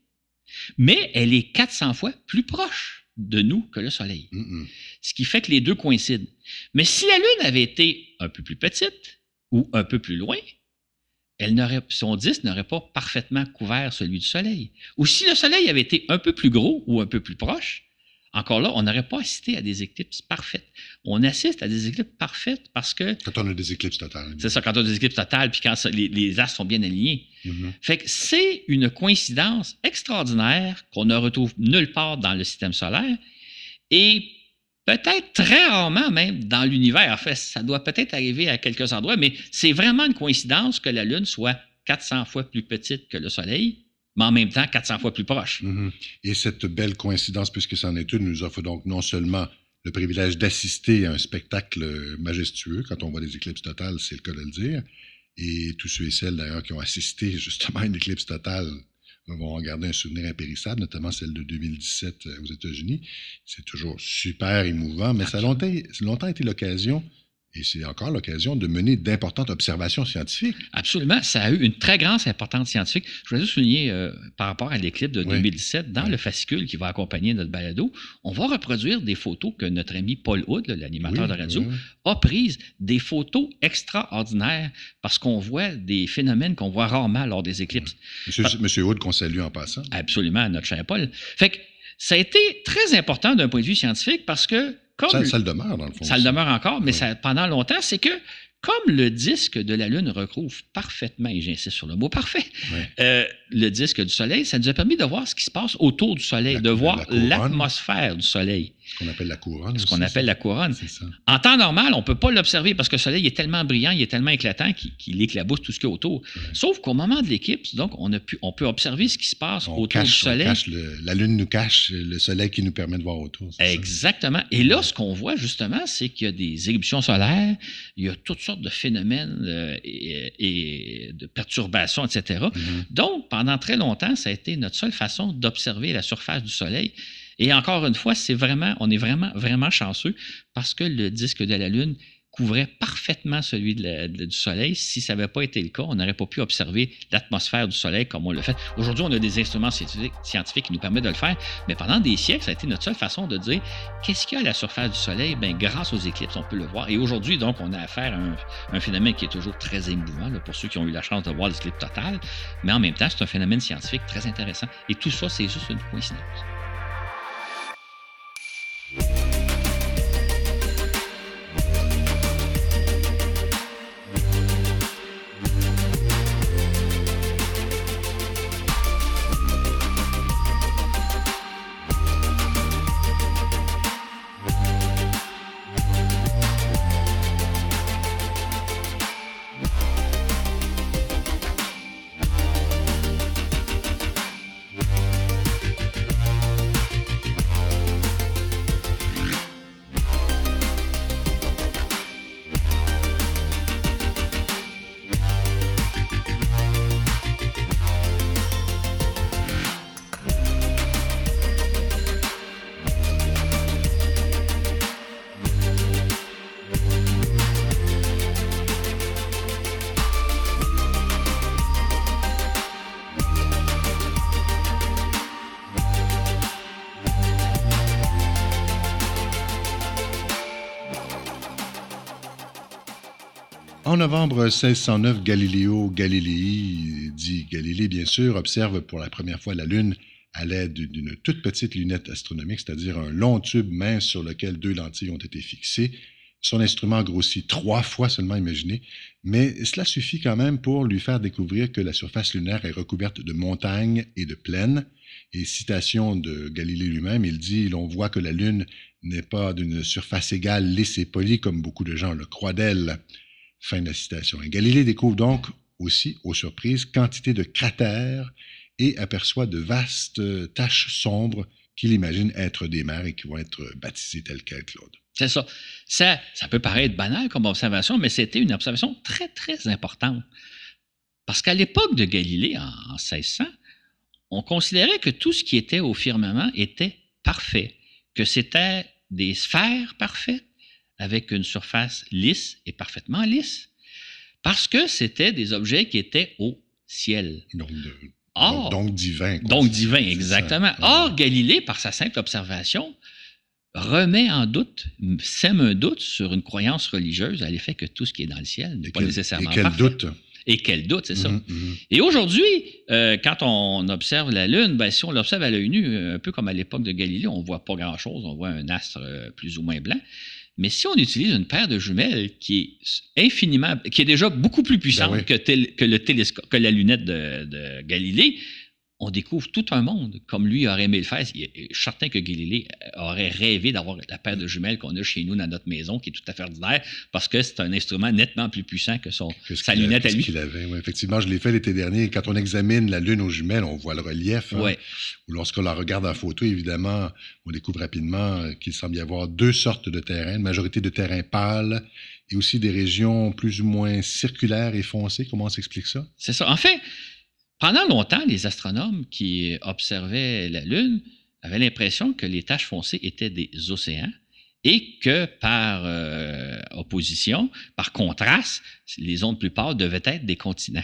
mais elle est 400 fois plus proche de nous que le Soleil. Mm -mm. Ce qui fait que les deux coïncident. Mais si la Lune avait été un peu plus petite ou un peu plus loin, elle son disque n'aurait pas parfaitement couvert celui du Soleil. Ou si le Soleil avait été un peu plus gros ou un peu plus proche, encore là, on n'aurait pas assisté à des éclipses parfaites. On assiste à des éclipses parfaites parce que. Quand on a des éclipses totales. C'est ça, quand on a des éclipses totales, puis quand ça, les, les, astres sont bien alignés. Mm-hmm. Fait que c'est une coïncidence extraordinaire qu'on ne retrouve nulle part dans le système solaire et peut-être très rarement même dans l'univers. En fait, ça doit peut-être arriver à quelques endroits, mais c'est vraiment une coïncidence que la Lune soit 400 fois plus petite que le Soleil mais en même temps 400 fois plus proche. Mm-hmm. Et cette belle coïncidence, puisque c'en est une, nous offre donc non seulement le privilège d'assister à un spectacle majestueux, quand on voit des éclipses totales, c'est le cas de le dire, et tous ceux et celles d'ailleurs qui ont assisté justement à une éclipse totale vont en garder un souvenir impérissable, notamment celle de 2017 euh, aux États-Unis. C'est toujours super émouvant, mais ça a longtemps, longtemps été l'occasion et c'est encore l'occasion de mener d'importantes observations scientifiques. Absolument. Ça a eu une très grande importance scientifique. Je voudrais juste souligner, euh, par rapport à l'éclipse de 2017, dans le fascicule qui va accompagner notre balado, on va reproduire des photos que notre ami Paul Hood, l'animateur de radio, a prises, des photos extraordinaires, parce qu'on voit des phénomènes qu'on voit rarement lors des éclipses. Monsieur, Monsieur Hood, qu'on salue en passant. Absolument, notre cher Paul. Fait que ça a été très important d'un point de vue scientifique parce que ça, le demeure, dans le fond. Ça le demeure encore, mais ça, pendant longtemps, c'est que comme le disque de la Lune recouvre parfaitement, et j'insiste sur le mot parfait, euh, le disque du Soleil, ça nous a permis de voir ce qui se passe autour du Soleil, de voir l'atmosphère du Soleil. Ce qu'on appelle la couronne. Ce qu'on appelle la couronne. En temps normal, on ne peut pas l'observer parce que le Soleil est tellement brillant, il est tellement éclatant qu'il éclabousse tout ce qu'il y a autour. Sauf qu'au moment de l'éclipse, donc, on, a pu, on peut observer ce qui se passe autour du Soleil. la Lune nous cache le Soleil qui nous permet de voir autour. Exactement. Et là, ce qu'on voit justement, c'est qu'il y a des éruptions solaires, il y a toutes sortes de phénomènes euh, et, de perturbations, etc. Mm-hmm. Donc, pendant très longtemps, ça a été notre seule façon d'observer la surface du Soleil. Et encore une fois, c'est vraiment, on est vraiment, vraiment chanceux parce que le disque de la Lune couvrait parfaitement celui du Soleil. Si ça n'avait pas été le cas, on n'aurait pas pu observer l'atmosphère du Soleil comme on le fait. Aujourd'hui, on a des instruments scientifiques, qui nous permettent de le faire, mais pendant des siècles, ça a été notre seule façon de dire qu'est-ce qu'il y a à la surface du Soleil? Ben, grâce aux éclipses, on peut le voir. Et aujourd'hui, donc, on a affaire à un, phénomène qui est toujours très émouvant pour ceux qui ont eu la chance de voir l'éclipse totale, mais en même temps, c'est un phénomène scientifique très intéressant. Et tout ça, c'est juste une coïncidence. En novembre 1609, Galileo Galilei, dit Galilée bien sûr, observe pour la première fois la Lune à l'aide d'une toute petite lunette astronomique, c'est-à-dire un long tube mince sur lequel deux lentilles ont été fixées. Son instrument grossit trois fois seulement, imaginez, mais cela suffit quand même pour lui faire découvrir que la surface lunaire est recouverte de montagnes et de plaines. Et citation de Galilée lui-même, il dit L'on voit que la Lune n'est pas d'une surface égale, lisse et polie comme beaucoup de gens le croient d'elle. Fin de la citation. Et Galilée découvre donc aussi, aux surprises, quantité de cratères et aperçoit de vastes taches sombres qu'il imagine être des mers et qui vont être baptisées telles quelles, Claude. C'est ça. ça. Ça peut paraître banal comme observation, mais c'était une observation très, très importante. Parce qu'à l'époque de Galilée, en 1600, on considérait que tout ce qui était au firmament était parfait, que c'était des sphères parfaites, avec une surface lisse et parfaitement lisse, parce que c'était des objets qui étaient au ciel. Donc, Or, donc, divin. donc divin, exactement. Or, Galilée, par sa simple observation, remet en doute, sème un doute sur une croyance religieuse à l'effet que tout ce qui est dans le ciel n'est pas nécessairement Et quel doute Et quel doute, c'est ça. Mhm, mhm. Et aujourd'hui, euh, quand on observe la Lune, ben, si on l'observe à l'œil nu, un peu comme à l'époque de Galilée, on ne voit pas grand-chose, on voit un astre euh, plus ou moins blanc. Mais si on utilise une paire de jumelles qui est infiniment, qui est déjà beaucoup plus puissante Ben oui. que, tel- que le télescope, que la lunette de, de Galilée, on découvre tout un monde comme lui aurait aimé le faire. Il est- Je suis certain que Galilée aurait rêvé d'avoir la paire de jumelles qu'on a chez nous dans notre maison, qui est tout à fait ordinaire, parce que c'est un instrument nettement plus puissant que son, Que sa a- lunette à que ce lui. qu'il avait. Oui, effectivement, je l'ai fait l'été dernier. Quand on examine la Lune aux jumelles, on voit le relief. hein. Ouais. Ou lorsqu'on la regarde en photo, évidemment, on découvre rapidement euh, qu'il semble y avoir deux sortes de terrains, une majorité de terrains pâles et aussi des régions plus ou moins circulaires et foncées. Comment on s'explique ça? C'est ça. En fait, pendant longtemps, les astronomes qui observaient la Lune avaient l'impression que les taches foncées étaient des océans et que par euh, opposition, par contraste, les ondes plus pâles devaient être des continents.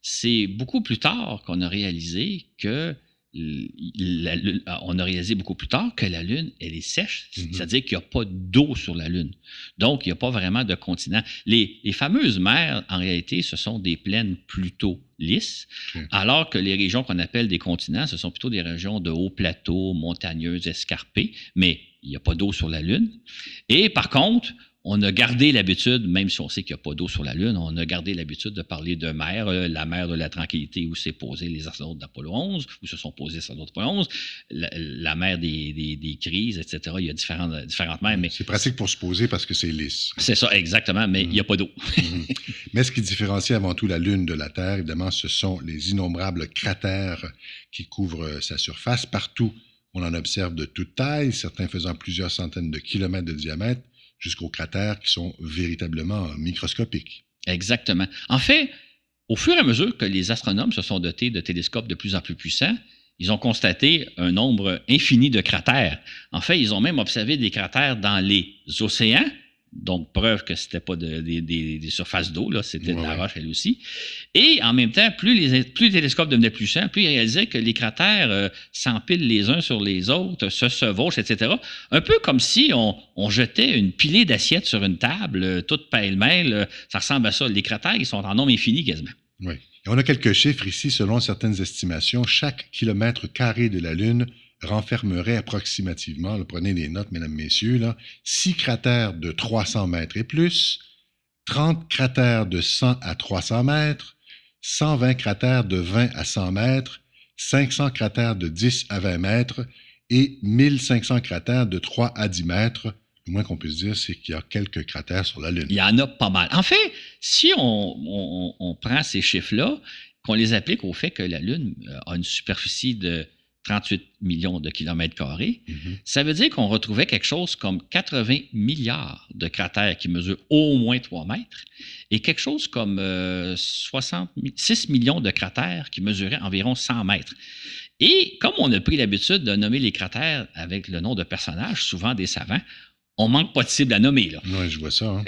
C'est beaucoup plus tard qu'on a réalisé que la Lune- ah, on a réalisé beaucoup plus tard que la Lune, elle est sèche, Mhm. c'est-à-dire qu'il n'y a pas d'eau sur la Lune. Donc, il n'y a pas vraiment de continent. Les, les fameuses mers, en réalité, ce sont des plaines plutôt lisses, Ok. alors que les régions qu'on appelle des continents, ce sont plutôt des régions de hauts plateaux, montagneuses, escarpées, mais il n'y a pas d'eau sur la Lune. Et par contre, on a gardé l'habitude, même si on sait qu'il n'y a pas d'eau sur la Lune, on a gardé l'habitude de parler de mer, euh, la mer de la tranquillité où s'est posé les astronautes d'Apollo 11, où se sont posés les astronautes d'Apollo 11, la, la mer des, des- des crises, etc. Il y a différentes, différentes mers, mais C'est pratique pour se poser parce que c'est lisse. c'est ça, exactement, mais il n'y a pas d'eau. Mhm. Mais ce qui différencie avant tout la Lune de la Terre, évidemment, ce sont les innombrables cratères qui couvrent sa surface. Partout, on en observe de toute taille, certains faisant plusieurs centaines de kilomètres de diamètre, jusqu'aux cratères qui sont véritablement microscopiques. Exactement. En fait, au fur et à mesure que les astronomes se sont dotés de télescopes de plus en plus puissants, ils ont constaté un nombre infini de cratères. En fait, ils ont même observé des cratères dans les océans, donc preuve que c'était pas de- des, des- des surfaces d'eau, là, c'était de la roche elle aussi. Et en même temps, plus les, plus les télescopes devenaient plus puissants, plus ils réalisaient que les cratères euh, s'empilent les uns sur les autres, se chevauchent, etc. Un peu comme si on, on jetait une pilée d'assiettes sur une table, euh, toute pêle-mêle. euh, ça ressemble à ça. Les cratères, ils sont en nombre infini quasiment. Oui. Et on a quelques chiffres ici. Selon certaines estimations, chaque kilomètre carré de la Lune renfermerait approximativement, prenez des notes, mesdames, messieurs, là, six cratères de 300 mètres et plus, 30 cratères de 100 à 300 mètres, 120 cratères de 20 à 100 mètres, 500 cratères de 10 à 20 mètres et 1500 cratères de 3 à 10 mètres. Le moins qu'on puisse dire, c'est qu'il y a quelques cratères sur la Lune. Il y en a pas mal. En fait, si on, on- on prend ces chiffres-là, qu'on les applique au fait que la Lune euh, a une superficie de 38 millions de kilomètres carrés, Mhm. ça veut dire qu'on retrouvait quelque chose comme 80 milliards de cratères qui mesurent au moins 3 mètres et quelque chose comme euh, 66 millions de cratères qui mesuraient environ 100 mètres. Et comme on a pris l'habitude de nommer les cratères avec le nom de personnages, souvent des savants, on manque pas de cible à nommer. Là. Oui, je vois ça. hein.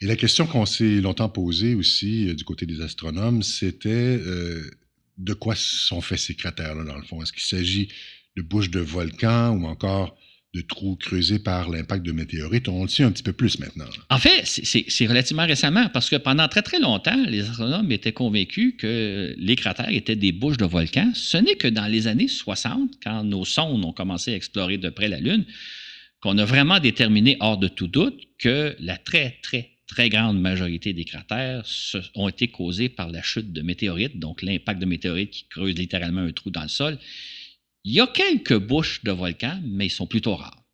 Et la question qu'on s'est longtemps posée aussi euh, du côté des astronomes, c'était euh, de quoi sont faits ces cratères-là, dans le fond? Est-ce qu'il s'agit de bouches de volcans ou encore de trous creusés par l'impact de météorites? On le sait un petit peu plus maintenant. En fait, c'est relativement récemment parce que pendant très très longtemps, les astronomes étaient convaincus que les cratères étaient des bouches de volcans. Ce n'est que dans les années 60, quand nos sondes ont commencé à explorer de près la Lune, qu'on a vraiment déterminé hors de tout doute que la très très très grande majorité des cratères ont été causés par la chute de météorites, donc l'impact de météorites qui creuse littéralement un trou dans le sol. Il y a quelques bouches de volcans, mais ils sont plutôt rares.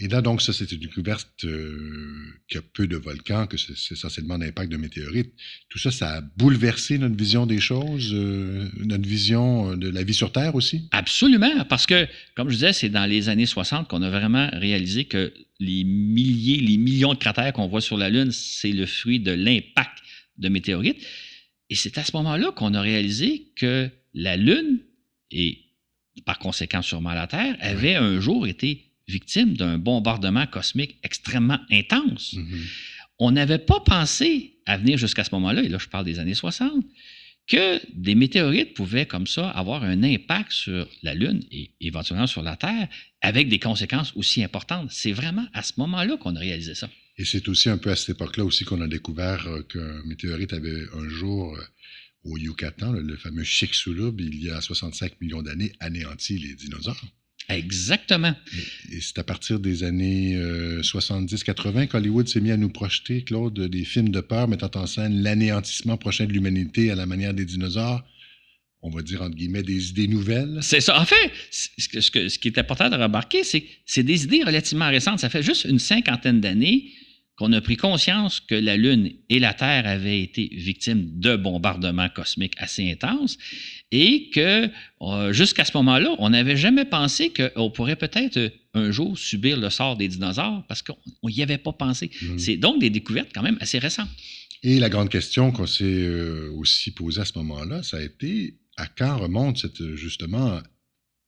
Et là, donc, ça, c'est une découverte euh, qu'il y a peu de volcans, que c'est c'est essentiellement l'impact de météorites. Tout ça, ça a bouleversé notre vision des choses, euh, notre vision euh, de la vie sur Terre aussi? Absolument, parce que, comme je disais, c'est dans les années 60 qu'on a vraiment réalisé que les milliers, les millions de cratères qu'on voit sur la Lune, c'est le fruit de l'impact de météorites. Et c'est à ce moment-là qu'on a réalisé que la Lune, et par conséquent sûrement la Terre, avait un jour été victime d'un bombardement cosmique extrêmement intense Mhm. on n'avait pas pensé à venir jusqu'à ce moment-là, et là je parle des années 60, que des météorites pouvaient comme ça avoir un impact sur la Lune et éventuellement sur la Terre avec des conséquences aussi importantes. C'est vraiment à ce moment-là qu'on a réalisé ça. Et c'est aussi un peu à cette époque-là aussi qu'on a découvert euh, qu'un météorite avait un jour euh, au Yucatan, le, fameux Chicxulub, il y a 65 millions d'années, anéanti les dinosaures. Exactement. Et, c'est à partir des années 70-80 qu'Hollywood s'est mis à nous projeter, Claude, des films de peur mettant en scène l'anéantissement prochain de l'humanité à la manière des dinosaures on va dire, entre guillemets, des idées nouvelles. C'est ça. En fait, ce, ce, qui est important de remarquer, c'est que c'est des idées relativement récentes. Ça fait juste une cinquantaine d'années qu'on a pris conscience que la Lune et la Terre avaient été victimes de bombardements cosmiques assez intenses et que euh, jusqu'à ce moment-là, on n'avait jamais pensé qu'on pourrait peut-être euh, un jour subir le sort des dinosaures parce qu'on n'y avait pas pensé. Mmh. C'est donc des découvertes quand même assez récentes. Et la grande question qu'on s'est euh, aussi posée à ce moment-là, ça a été à quand remonte cette justement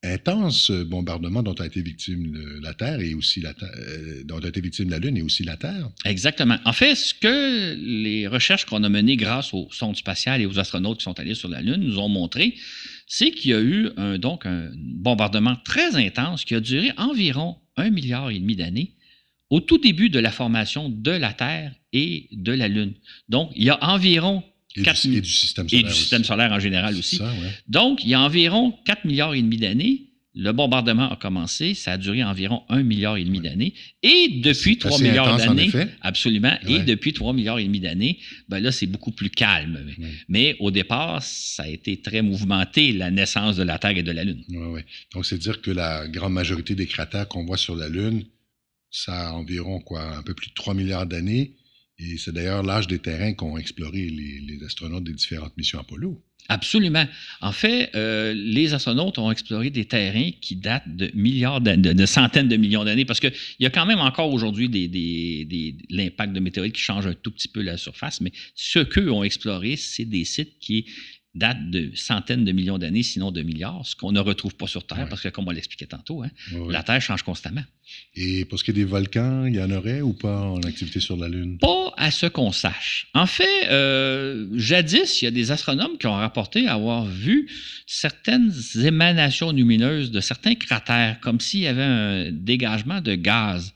intense bombardement dont a été victime la Terre et aussi la euh, dont a été victime la Lune et aussi la Terre. Exactement. En fait, ce que les recherches qu'on a menées grâce aux sondes spatiales et aux astronautes qui sont allés sur la Lune nous ont montré, c'est qu'il y a eu donc un bombardement très intense qui a duré environ un milliard et demi d'années au tout début de la formation de la Terre et de la Lune. Donc, il y a environ et, du, système solaire. Et du système solaire en général aussi. Donc, il y a environ 4 milliards et demi d'années, le bombardement a commencé, ça a duré environ 1 milliard et demi d'années. Et depuis 3 milliards d'années, absolument, et depuis 3 milliards et demi d'années, ben là, c'est beaucoup plus calme. Mais au départ, ça a été très mouvementé, la naissance de la Terre et de la Lune. Oui, Donc, c'est dire que la grande majorité des cratères qu'on voit sur la Lune, ça a environ quoi, un peu plus de 3 milliards d'années. Et c'est d'ailleurs l'âge des terrains qu'ont exploré les, astronautes des différentes missions Apollo. Absolument. En fait, euh, les astronautes ont exploré des terrains qui datent de milliards, de, centaines de millions d'années, parce qu'il y a quand même encore aujourd'hui l'impact de météorites qui change un tout petit peu la surface, mais ce qu'eux ont exploré, c'est des sites qui date de centaines de millions d'années, sinon de milliards, ce qu'on ne retrouve pas sur Terre, parce que comme on l'expliquait tantôt, hein, la Terre change constamment. Et pour ce qui est des volcans, il y en aurait ou pas en activité sur la Lune? Pas à ce qu'on sache. En fait, euh, jadis, il y a des astronomes qui ont rapporté avoir vu certaines émanations lumineuses de certains cratères, comme s'il y avait un dégagement de gaz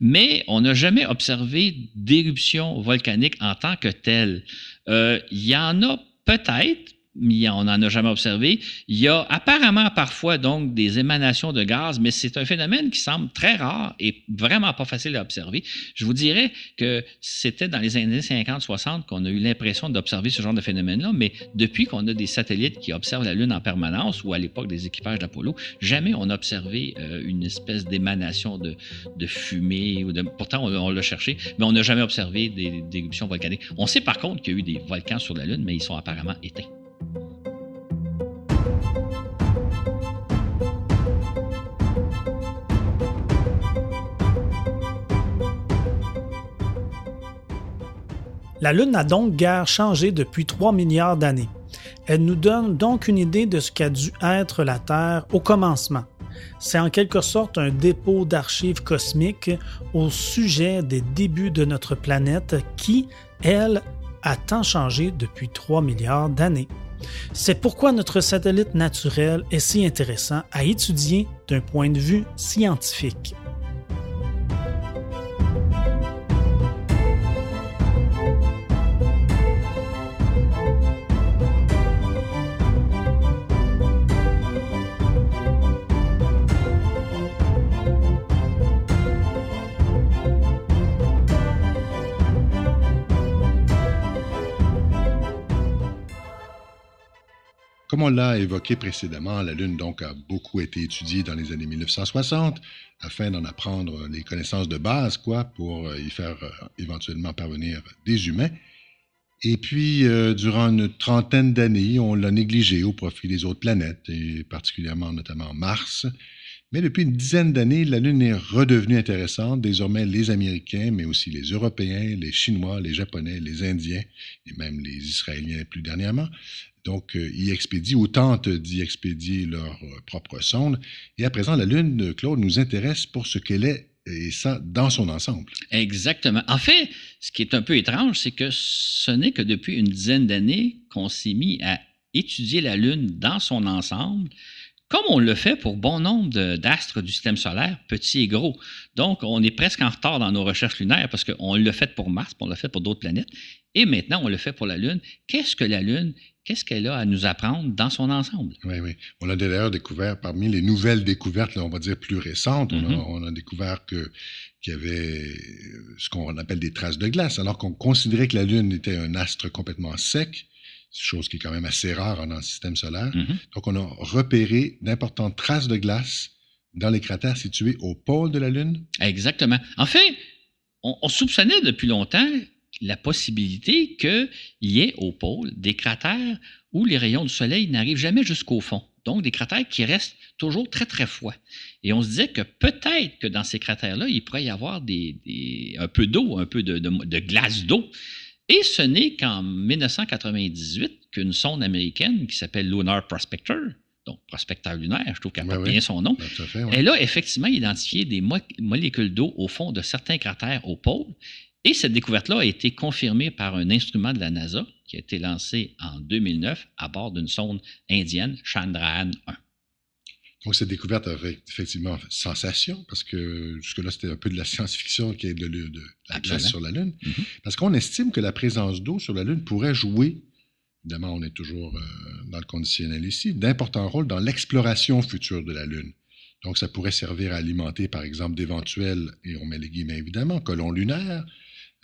mais on n'a jamais observé d'éruption volcanique en tant que telle. Euh, il y en a peut-être, on n'en a jamais observé. Il y a apparemment parfois donc des émanations de gaz, mais c'est un phénomène qui semble très rare et vraiment pas facile à observer. Je vous dirais que c'était dans les années 50-60 qu'on a eu l'impression d'observer ce genre de phénomène-là, mais depuis qu'on a des satellites qui observent la Lune en permanence ou à l'époque des équipages d'Apollo, jamais on a observé euh, une espèce d'émanation de, fumée. Ou de, pourtant, on, l'a cherché, mais on n'a jamais observé des, des éruptions volcaniques. On sait par contre qu'il y a eu des volcans sur la Lune, mais ils sont apparemment éteints. La Lune n'a donc guère changé depuis 3 milliards d'années. Elle nous donne donc une idée de ce qu'a dû être la Terre au commencement. C'est en quelque sorte un dépôt d'archives cosmiques au sujet des débuts de notre planète qui, elle, a tant changé depuis 3 milliards d'années. C'est pourquoi notre satellite naturel est si intéressant à étudier d'un point de vue scientifique. Comme on l'a évoqué précédemment, la Lune donc a beaucoup été étudiée dans les années 1960 afin d'en apprendre les connaissances de base, quoi, pour y faire euh, éventuellement parvenir des humains. Et puis, euh, durant une trentaine d'années, on l'a négligé au profit des autres planètes, et particulièrement notamment Mars. Mais depuis une dizaine d'années, la Lune est redevenue intéressante. Désormais, les Américains, mais aussi les Européens, les Chinois, les Japonais, les Indiens et même les Israéliens plus dernièrement, donc euh, y expédient ou tentent d'y expédier leur euh, propre sonde. Et à présent, la Lune, Claude, nous intéresse pour ce qu'elle est et ça dans son ensemble. Exactement. En fait, ce qui est un peu étrange, c'est que ce n'est que depuis une dizaine d'années qu'on s'est mis à étudier la Lune dans son ensemble, comme on le fait pour bon nombre d'astres du système solaire, petits et gros. Donc, on est presque en retard dans nos recherches lunaires parce qu'on l'a fait pour Mars, on l'a fait pour d'autres planètes, et maintenant on le fait pour la Lune. Qu'est-ce que la Lune qu'est-ce qu'elle a à nous apprendre dans son ensemble? Oui, oui. On a d'ailleurs découvert, parmi les nouvelles découvertes, on va dire plus récentes, on, a, mm-hmm. on, a, découvert que, qu'il y avait ce qu'on appelle des traces de glace, alors qu'on considérait que la Lune était un astre complètement sec chose qui est quand même assez rare dans le système solaire. Mm-hmm. Donc, on a repéré d'importantes traces de glace dans les cratères situés au pôle de la Lune. Exactement. En fait, on, soupçonnait depuis longtemps la possibilité qu'il y ait au pôle des cratères où les rayons du Soleil n'arrivent jamais jusqu'au fond. Donc, des cratères qui restent toujours très, très froids. Et on se disait que peut-être que dans ces cratères-là, il pourrait y avoir des, un peu d'eau, un peu de, de glace d'eau et ce n'est qu'en 1998 qu'une sonde américaine qui s'appelle Lunar Prospector, donc prospecteur lunaire, je trouve qu'elle porte bien son nom, elle a effectivement identifié des molécules d'eau au fond de certains cratères au pôle. Et cette découverte-là a été confirmée par un instrument de la NASA qui a été lancé en 2009 à bord d'une sonde indienne Chandrayaan 1. Donc, cette découverte a effectivement sensation, parce que jusque-là, c'était un peu de la science-fiction qui est de, la glace sur la Lune. Mm-hmm. Parce qu'on estime que la présence d'eau sur la Lune pourrait jouer, évidemment, on est toujours euh, dans le conditionnel ici, d'importants rôles dans l'exploration future de la Lune. Donc, ça pourrait servir à alimenter, par exemple, d'éventuels, et on met les guillemets évidemment, colons lunaires,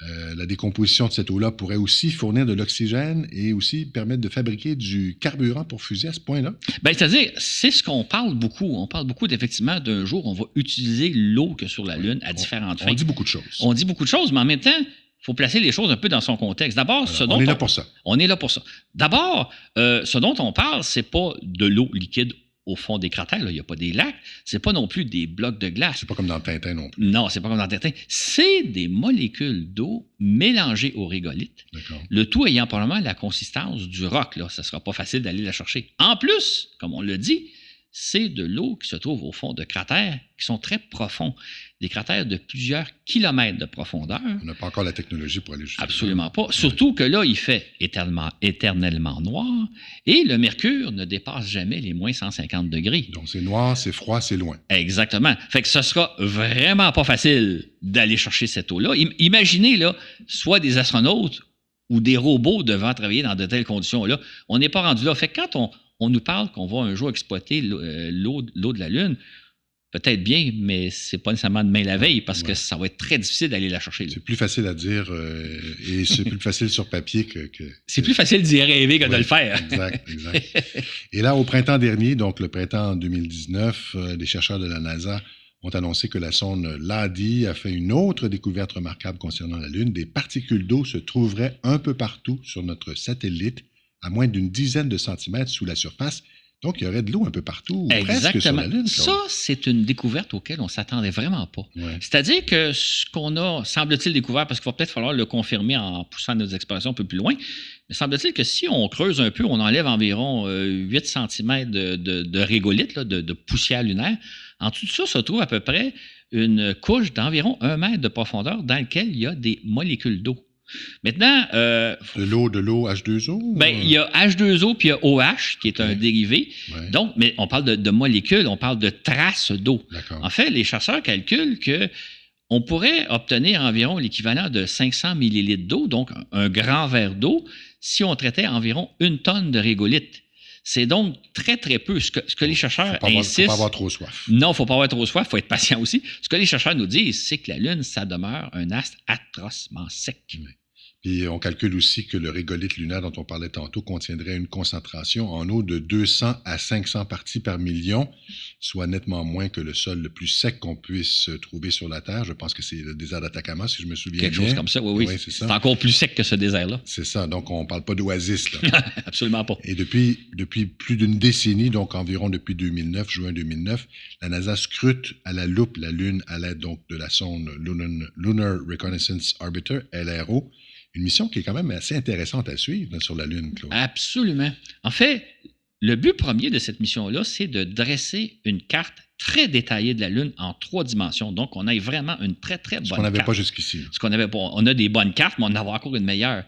euh, la décomposition de cette eau-là pourrait aussi fournir de l'oxygène et aussi permettre de fabriquer du carburant pour fusée à ce point-là? Bien, c'est-à-dire, c'est ce qu'on parle beaucoup. On parle beaucoup d'effectivement d'un jour, on va utiliser l'eau que sur la Lune à différentes fins. On dit beaucoup de choses. On dit beaucoup de choses, mais en même temps, il faut placer les choses un peu dans son contexte. D'abord, ce dont on est là pour ça. On est là pour ça. D'abord, euh, ce dont on parle, c'est pas de l'eau liquide au fond des cratères. Il n'y a pas des lacs. C'est pas non plus des blocs de glace. C'est pas comme dans Tintin non plus. Non, c'est pas comme dans Tintin. C'est des molécules d'eau mélangées au régolithe. Le tout ayant probablement la consistance du roc. Là. Ça ne sera pas facile d'aller la chercher. En plus, comme on le dit, c'est de l'eau qui se trouve au fond de cratères qui sont très profonds, des cratères de plusieurs kilomètres de profondeur. On n'a pas encore la technologie pour aller jusqu'à Absolument pas. Surtout que là, il fait éternellement, éternellement noir et le mercure ne dépasse jamais les moins 150 degrés. Donc c'est noir, c'est froid, c'est loin. Exactement. Fait que ce sera vraiment pas facile d'aller chercher cette eau-là. Imaginez là, soit des astronautes ou des robots devant travailler dans de telles conditions-là. On n'est pas rendu là. Fait que quand on, on nous parle qu'on va un jour exploiter euh, l'eau de la Lune. Peut-être bien, mais c'est pas nécessairement demain la veille parce que ça va être très difficile d'aller la chercher. C'est plus facile à dire euh, et c'est plus facile sur papier que. c'est plus facile d'y rêver que de le faire. exact, exact. et là, au printemps dernier, donc le printemps 2019, euh, les chercheurs de la NASA ont annoncé que la sonde LADI a fait une autre découverte remarquable concernant la Lune. Des particules d'eau se trouveraient un peu partout sur notre satellite à moins d'une dizaine de centimètres sous la surface. Donc, il y aurait de l'eau un peu partout, presque sur la Lune. Ça, c'est une découverte auquel on ne s'attendait vraiment pas. C'est-à-dire que ce qu'on a, semble-t-il, découvert, parce qu'il va peut-être falloir le confirmer en poussant nos explorations un peu plus loin, mais semble-t-il que si on creuse un peu, on enlève environ 8 euh, cm de, de, de régolithe, de, de, poussière lunaire. En dessous de ça se trouve à peu près une couche d'environ un mètre de profondeur dans laquelle il y a des molécules d'eau. Maintenant. Euh, de l'eau, de l'eau H2O? Ben, il y a H2O puis il y a OH, qui est un dérivé. Donc, mais on parle de, molécules, on parle de traces d'eau. En fait, les chasseurs calculent que on pourrait obtenir environ l'équivalent de 500 millilitres d'eau, donc un grand verre d'eau, si on traitait environ une tonne de régolithe. C'est donc très, très peu. Ce que, les chercheurs faut insistent. Il ne faut pas avoir trop soif. Non, il ne faut pas avoir trop soif, il faut être patient aussi. Ce que les chercheurs nous disent, c'est que la Lune, ça demeure un astre atrocement sec. Puis on calcule aussi que le régolithe lunaire dont on parlait tantôt contiendrait une concentration en eau de 200 à 500 parties par million, soit nettement moins que le sol le plus sec qu'on puisse trouver sur la Terre. Je pense que c'est le désert d'Atacama, si je me souviens Quelque bien. chose comme ça, oui, oui. c'est encore plus sec que ce désert-là. C'est ça. Donc on ne parle pas d'oasis. Absolument pas. Et depuis, depuis plus d'une décennie, donc environ depuis 2009, juin 2009, la NASA scrute à la loupe la Lune à l'aide donc de la sonde Lunar Reconnaissance Orbiter, LRO une mission qui est quand même assez intéressante à suivre sur la Lune, Claude. Absolument. En fait, le but premier de cette mission-là, c'est de dresser une carte très détaillée de la Lune en trois dimensions. Donc, on a vraiment une très, très bonne carte. Ce qu'on n'avait pas jusqu'ici. Ce qu'on avait pas. On a des bonnes cartes, mais on en a encore une meilleure.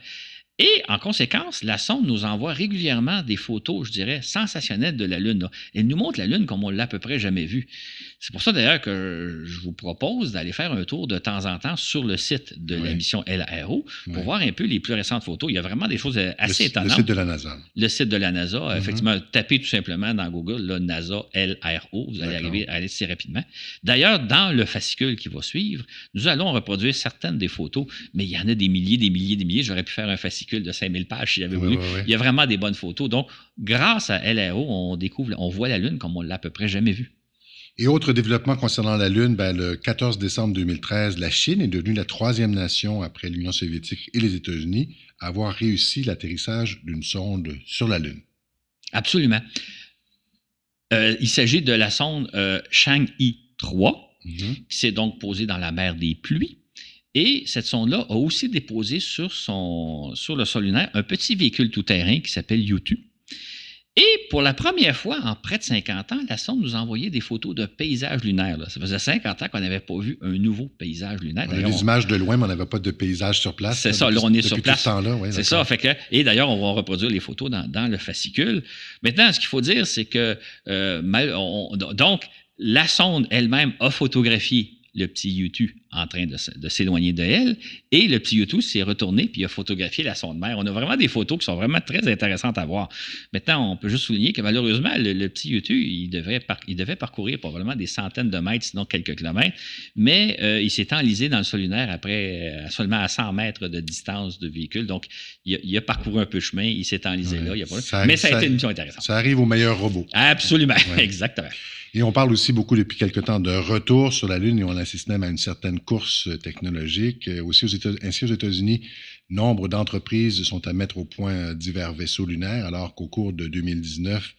Et en conséquence, la sonde nous envoie régulièrement des photos, je dirais, sensationnelles de la Lune. Elle nous montre la Lune comme on l'a à peu près jamais vue. C'est pour ça d'ailleurs que je vous propose d'aller faire un tour de temps en temps sur le site de la mission LRO pour voir un peu les plus récentes photos. Il y a vraiment des choses assez étonnantes. Le site de la NASA. Le site de la NASA. Mm-hmm. Effectivement, tapez tout simplement dans Google là, NASA LRO. Vous allez arriver à aller assez rapidement. D'ailleurs, dans le fascicule qui va suivre, nous allons reproduire certaines des photos, mais il y en a des milliers, des milliers, des milliers. J'aurais pu faire un fascicule de 5000 pages si j'avais voulu. Il y a vraiment des bonnes photos. Donc, grâce à LRO, on découvre, on voit la Lune comme on l'a à peu près jamais vue. Et autre développement concernant la Lune, ben, le 14 décembre 2013, la Chine est devenue la troisième nation après l'Union soviétique et les États-Unis à avoir réussi l'atterrissage d'une sonde sur la Lune. Absolument. Euh, il s'agit de la sonde euh, Chang'e 3, mm-hmm. qui s'est donc posée dans la mer des pluies. Et cette sonde-là a aussi déposé sur, son, sur le sol lunaire un petit véhicule tout-terrain qui s'appelle U2. Et pour la première fois en près de 50 ans, la sonde nous a envoyé des photos de paysages lunaires. Ça faisait 50 ans qu'on n'avait pas vu un nouveau paysage lunaire. On a des images de loin, mais on n'avait pas de paysage sur place. C'est ça, là, on est sur place. c'est ça. Fait que, et d'ailleurs, on va reproduire les photos dans, le fascicule. Maintenant, ce qu'il faut dire, c'est que, euh, donc, la sonde elle-même a photographié le petit YouTube en train de, s'éloigner de elle. Et le petit YouTube s'est retourné puis a photographié la sonde mère. On a vraiment des photos qui sont vraiment très intéressantes à voir. Maintenant, on peut juste souligner que malheureusement, le, petit YouTube, il devait, il devait parcourir probablement des centaines de mètres, sinon quelques kilomètres, mais euh, il s'est enlisé dans le sol lunaire après euh, seulement à 100 mètres de distance de véhicule. Donc, il a, parcouru un peu de chemin, il s'est enlisé là. mais ça a été une mission intéressante. Ça arrive aux meilleurs robots. Absolument, exactement. Et on parle aussi beaucoup depuis quelque temps de retour sur la Lune et on assiste même à une certaine course technologique. Aussi aux États, ainsi aux États-Unis, nombre d'entreprises sont à mettre au point divers vaisseaux lunaires, alors qu'au cours de 2019,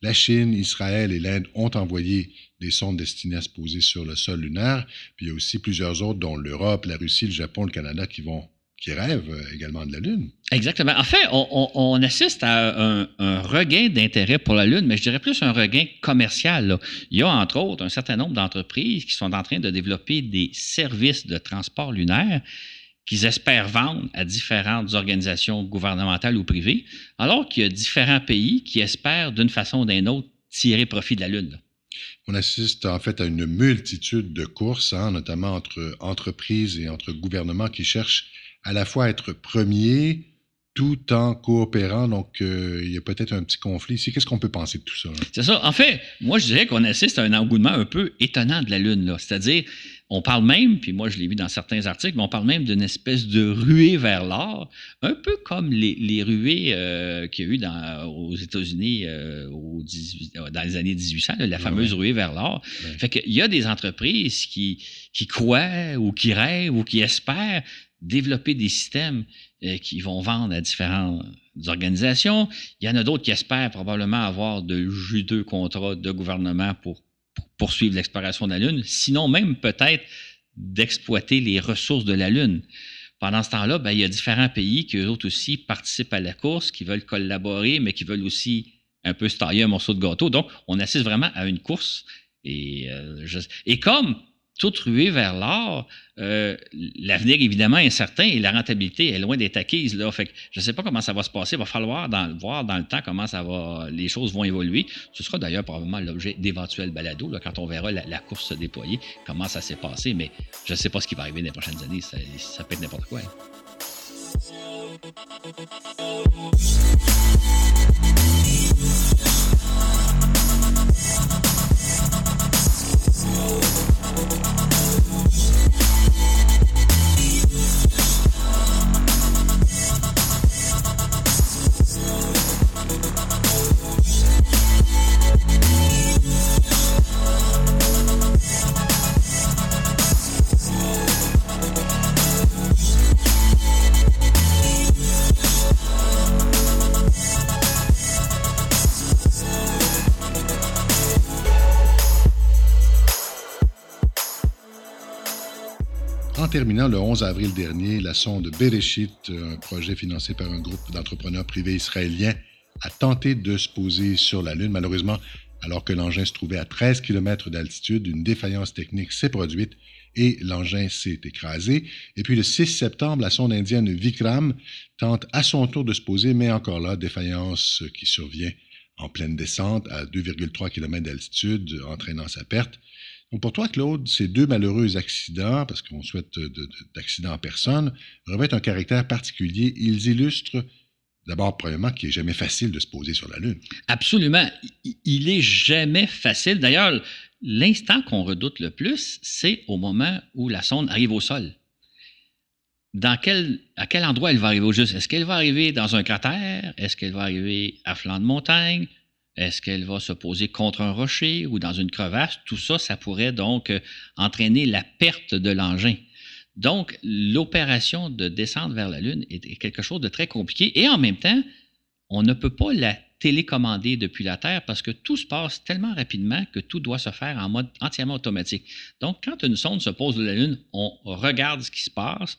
la Chine, Israël et l'Inde ont envoyé des sondes destinées à se poser sur le sol lunaire. Puis il y a aussi plusieurs autres, dont l'Europe, la Russie, le Japon, le Canada, qui vont qui rêvent euh, également de la Lune. Exactement. En fait, on, assiste à un, regain d'intérêt pour la Lune, mais je dirais plus un regain commercial. Il y a, entre autres, un certain nombre d'entreprises qui sont en train de développer des services de transport lunaire qu'ils espèrent vendre à différentes organisations gouvernementales ou privées, alors qu'il y a différents pays qui espèrent, d'une façon ou d'une autre, tirer profit de la Lune. On assiste en fait à une multitude de courses, hein, notamment entre entreprises et entre gouvernements qui cherchent à la fois être premier tout en coopérant. Donc, euh, il y a peut-être un petit conflit ici. Qu'est-ce qu'on peut penser de tout ça? C'est ça. En fait, moi, je dirais qu'on assiste à un engouement un peu étonnant de la Lune. là. C'est-à-dire, on parle même, puis moi je l'ai vu dans certains articles, mais on parle même d'une espèce de ruée vers l'or, un peu comme les, ruées euh, qu'il y a eu dans, aux États-Unis euh, dans les années 1800, la fameuse ruée vers l'or. Fait qu'il y a des entreprises qui, qui croient ou qui rêvent ou qui espèrent développer des systèmes euh, qui vont vendre à différentes organisations. Il y en a d'autres qui espèrent probablement avoir de juteux contrats de gouvernement pour, poursuivre l'exploration de la Lune, sinon même peut-être d'exploiter les ressources de la Lune. Pendant ce temps-là, ben, il y a différents pays qui, eux autres aussi, participent à la course, qui veulent collaborer, mais qui veulent aussi un peu se tailler un morceau de gâteau. Donc, on assiste vraiment à une course. Et, euh, et comme toute ruée vers l'or, euh, l'avenir évidemment est incertain et la rentabilité est loin d'être acquise. Fait je ne sais pas comment ça va se passer. Il va falloir voir dans le temps comment les choses vont évoluer. Ce sera d'ailleurs probablement l'objet d'éventuels balados quand on verra la, course se déployer, comment ça s'est passé. Mais je ne sais pas ce qui va arriver dans les prochaines années. Ça, peut être n'importe quoi. Uh-huh. Terminant le 11 avril dernier, la sonde Bereshit, un projet financé par un groupe d'entrepreneurs privés israéliens, a tenté de se poser sur la Lune. Malheureusement, alors que l'engin se trouvait à 13 km d'altitude, une défaillance technique s'est produite et l'engin s'est écrasé. Et puis le 6 septembre, la sonde indienne Vikram tente à son tour de se poser, mais encore là, défaillance qui survient en pleine descente à 2,3 km d'altitude, entraînant sa perte. Pour toi, Claude, ces deux malheureux accidents, parce qu'on souhaite d'accidents en personne, revêtent un caractère particulier. Ils illustrent D'abord, premièrement, qu'il n'est jamais facile de se poser sur la Lune. Absolument. Il est jamais facile. D'ailleurs, l'instant qu'on redoute le plus, c'est au moment où la sonde arrive au sol. Dans quel, à quel endroit elle va arriver au juste? Est-ce qu'elle va arriver dans un cratère? Est-ce qu'elle va arriver à flanc de montagne? Est-ce qu'elle va se poser contre un rocher ou dans une crevasse? Tout ça, ça pourrait donc euh, entraîner la perte de l'engin. Donc, l'opération de descendre vers la Lune est quelque chose de très compliqué et en même temps, on ne peut pas la télécommander depuis la Terre parce que tout se passe tellement rapidement que tout doit se faire en mode entièrement automatique. Donc, quand une sonde se pose de la Lune, on regarde ce qui se passe,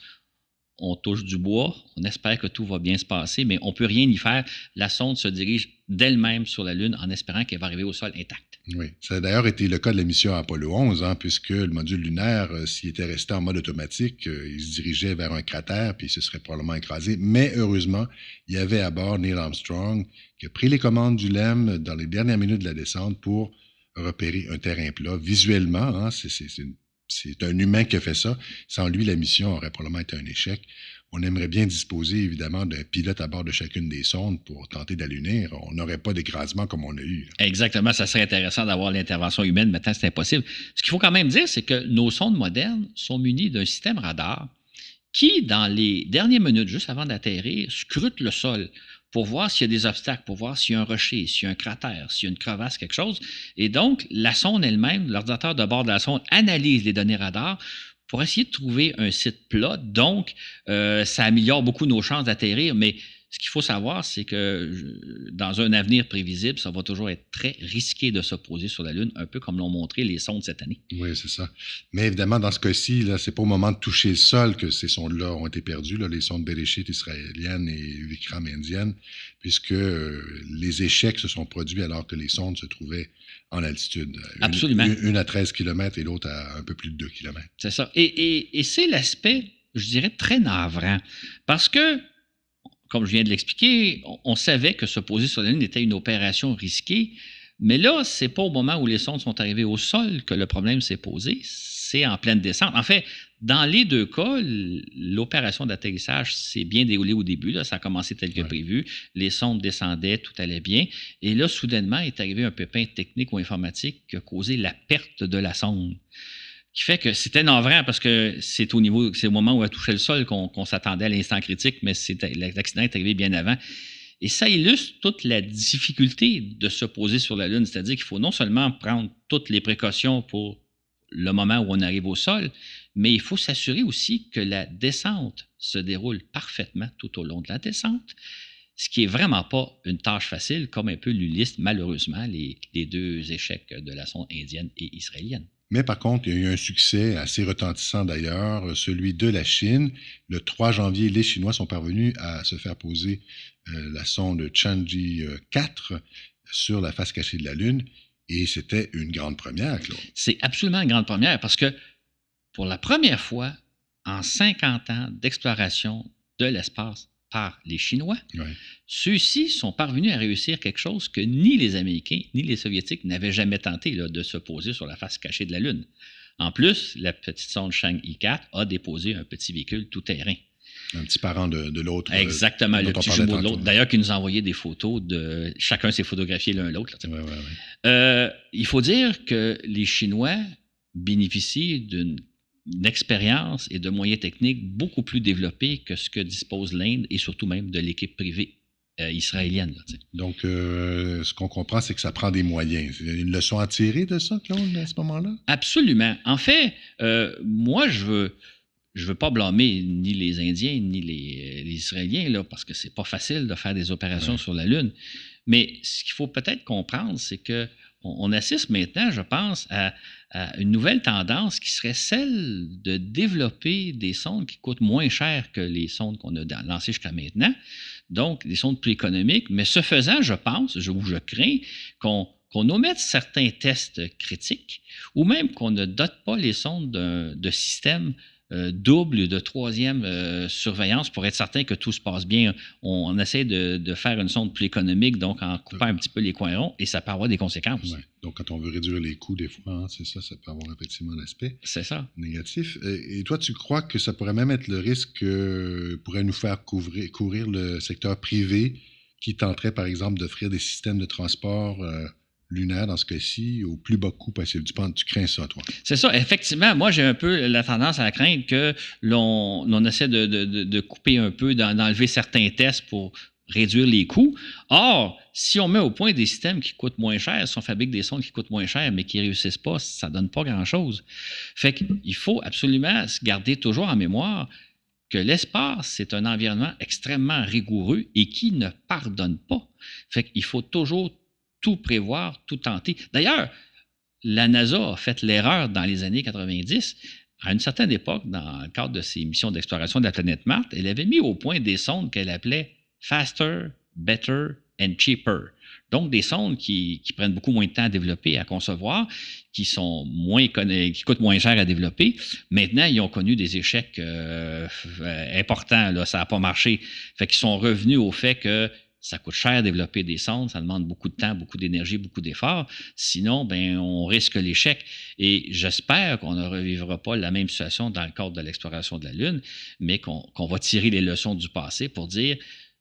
on touche du bois, on espère que tout va bien se passer, mais on ne peut rien y faire. La sonde se dirige d'elle-même sur la Lune en espérant qu'elle va arriver au sol intacte. Oui, ça a d'ailleurs été le cas de la mission Apollo 11, hein, puisque le module lunaire, euh, s'il était resté en mode automatique, euh, il se dirigeait vers un cratère, puis il se serait probablement écrasé. Mais heureusement, il y avait à bord Neil Armstrong qui a pris les commandes du LEM dans les dernières minutes de la descente pour repérer un terrain plat. Visuellement, hein, c'est un humain qui a fait ça. Sans lui, la mission aurait probablement été un échec. On aimerait bien disposer, évidemment, d'un pilote à bord de chacune des sondes pour tenter d'allunir. On n'aurait pas d'écrasement comme on a eu. Exactement. Ça serait intéressant d'avoir l'intervention humaine. Maintenant, c'est impossible. Ce qu'il faut quand même dire, c'est que nos sondes modernes sont munies d'un système radar qui, dans les dernières minutes, juste avant d'atterrir, scrute le sol pour voir s'il y a des obstacles, pour voir s'il y a un rocher, s'il y a un cratère, s'il y a une crevasse, quelque chose. Et donc, la sonde elle-même, l'ordinateur de bord de la sonde, analyse les données radar pour essayer de trouver un site plat. Donc, euh, ça améliore beaucoup nos chances d'atterrir, mais ce qu'il faut savoir, c'est que dans un avenir prévisible, ça va toujours être très risqué de s'opposer sur la Lune, un peu comme l'ont montré les sondes cette année. Oui, c'est ça. Mais évidemment, dans ce cas-ci, ce n'est pas au moment de toucher le sol que ces sondes-là ont été perdues, là, les sondes Bereshit israéliennes et Vikram indiennes, puisque euh, les échecs se sont produits alors que les sondes se trouvaient en altitude. Absolument. Une, à 13 km et l'autre à un peu plus de 2 km. C'est ça. Et, et c'est l'aspect, je dirais, très navrant. Parce que comme je viens de l'expliquer, on, savait que se poser sur la Lune était une opération risquée, mais là, c'est pas au moment où les sondes sont arrivées au sol que le problème s'est posé, c'est en pleine descente. En fait, dans les deux cas, l'opération d'atterrissage s'est bien déroulée au début. Là, ça a commencé tel que prévu. Les sondes descendaient, tout allait bien. Et là, soudainement, est arrivé un pépin technique ou informatique qui a causé la perte de la sonde qui fait que c'était navrant parce que c'est au niveau, c'est au moment où elle touché le sol qu'on s'attendait à l'instant critique, mais l'accident est arrivé bien avant. Et ça illustre toute la difficulté de se poser sur la Lune, c'est-à-dire qu'il faut non seulement prendre toutes les précautions pour le moment où on arrive au sol, mais il faut s'assurer aussi que la descente se déroule parfaitement tout au long de la descente, ce qui est vraiment pas une tâche facile, comme un peu l'Ulysse, malheureusement, les, les deux échecs de la sonde indienne et israélienne. Mais par contre, il y a eu un succès assez retentissant d'ailleurs, celui de la Chine. Le 3 janvier, les Chinois sont parvenus à se faire poser euh, la sonde Changi 4 euh, sur la face cachée de la Lune. Et c'était une grande première, Claude. C'est absolument une grande première parce que pour la première fois en 50 ans d'exploration de l'espace, par les Chinois, ceux-ci sont parvenus à réussir quelque chose que ni les Américains ni les Soviétiques n'avaient jamais tenté de se poser sur la face cachée de la Lune. En plus, la petite sonde Chang'e 4 a déposé un petit véhicule tout-terrain. Un petit parent de, l'autre. Euh, Exactement, le petit jumeau de l'autre. D'ailleurs, qui nous a envoyé des photos de. Chacun s'est photographié l'un l'autre. Euh, il faut dire que les Chinois bénéficient d'une d'expérience et de moyens techniques beaucoup plus développés que ce que dispose l'Inde et surtout même de l'équipe privée euh, israélienne. Donc, euh, ce qu'on comprend, c'est que ça prend des moyens. Une leçon à tirer de ça, Claude, à ce moment-là? Absolument. En fait, euh, moi, je veux. Je veux pas blâmer ni les Indiens ni les, Israéliens, là, parce que c'est pas facile de faire des opérations sur la Lune. Mais ce qu'il faut peut-être comprendre, c'est que on, assiste maintenant, je pense, à, une nouvelle tendance qui serait celle de développer des sondes qui coûtent moins cher que les sondes qu'on a lancées jusqu'à maintenant. Donc, des sondes plus économiques. Mais ce faisant, je pense, je, je crains qu'on qu'on omette certains tests critiques ou même qu'on ne dote pas les sondes de systèmes euh, double de troisième euh, surveillance pour être certain que tout se passe bien. On, essaie de, faire une sonde plus économique, donc en coupant un petit peu les coins ronds, et ça peut avoir des conséquences. Donc, quand on veut réduire les coûts, des fois, hein, c'est ça, ça peut avoir effectivement un aspect ça. négatif. Et, toi, tu crois que ça pourrait même être le risque que pourrait nous faire couvrir, courir le secteur privé qui tenterait, par exemple, d'offrir des systèmes de transport euh, lunaire dans ce cas-ci au plus bas coût possible. Tu, penses, tu crains ça, toi? C'est ça. Effectivement, moi, j'ai un peu la tendance à craindre que l'on essaie de, couper un peu, d'enlever certains tests pour réduire les coûts. Or, si on met au point des systèmes qui coûtent moins cher, si on fabrique des sondes qui coûtent moins cher, mais qui ne réussissent pas, ça ne donne pas grand-chose. Fait qu'il faut absolument se garder toujours en mémoire que l'espace, c'est un environnement extrêmement rigoureux et qui ne pardonne pas. Fait faut toujours tout prévoir, tout tenter. D'ailleurs, la NASA a fait l'erreur dans les années 90. À une certaine époque, dans le cadre de ses missions d'exploration de la planète Mars, elle avait mis au point des sondes qu'elle appelait Faster, Better and Cheaper. Donc, des sondes qui, prennent beaucoup moins de temps à développer, à concevoir, qui sont moins qui coûtent moins cher à développer. Maintenant, ils ont connu des échecs euh, importants. Là, ça n'a pas marché. Fait qu'ils sont revenus au fait que ça coûte cher développer des sondes, ça demande beaucoup de temps, beaucoup d'énergie, beaucoup d'efforts. Sinon, ben, on risque l'échec. Et j'espère qu'on ne revivra pas la même situation dans le cadre de l'exploration de la Lune, mais qu'on va tirer les leçons du passé pour dire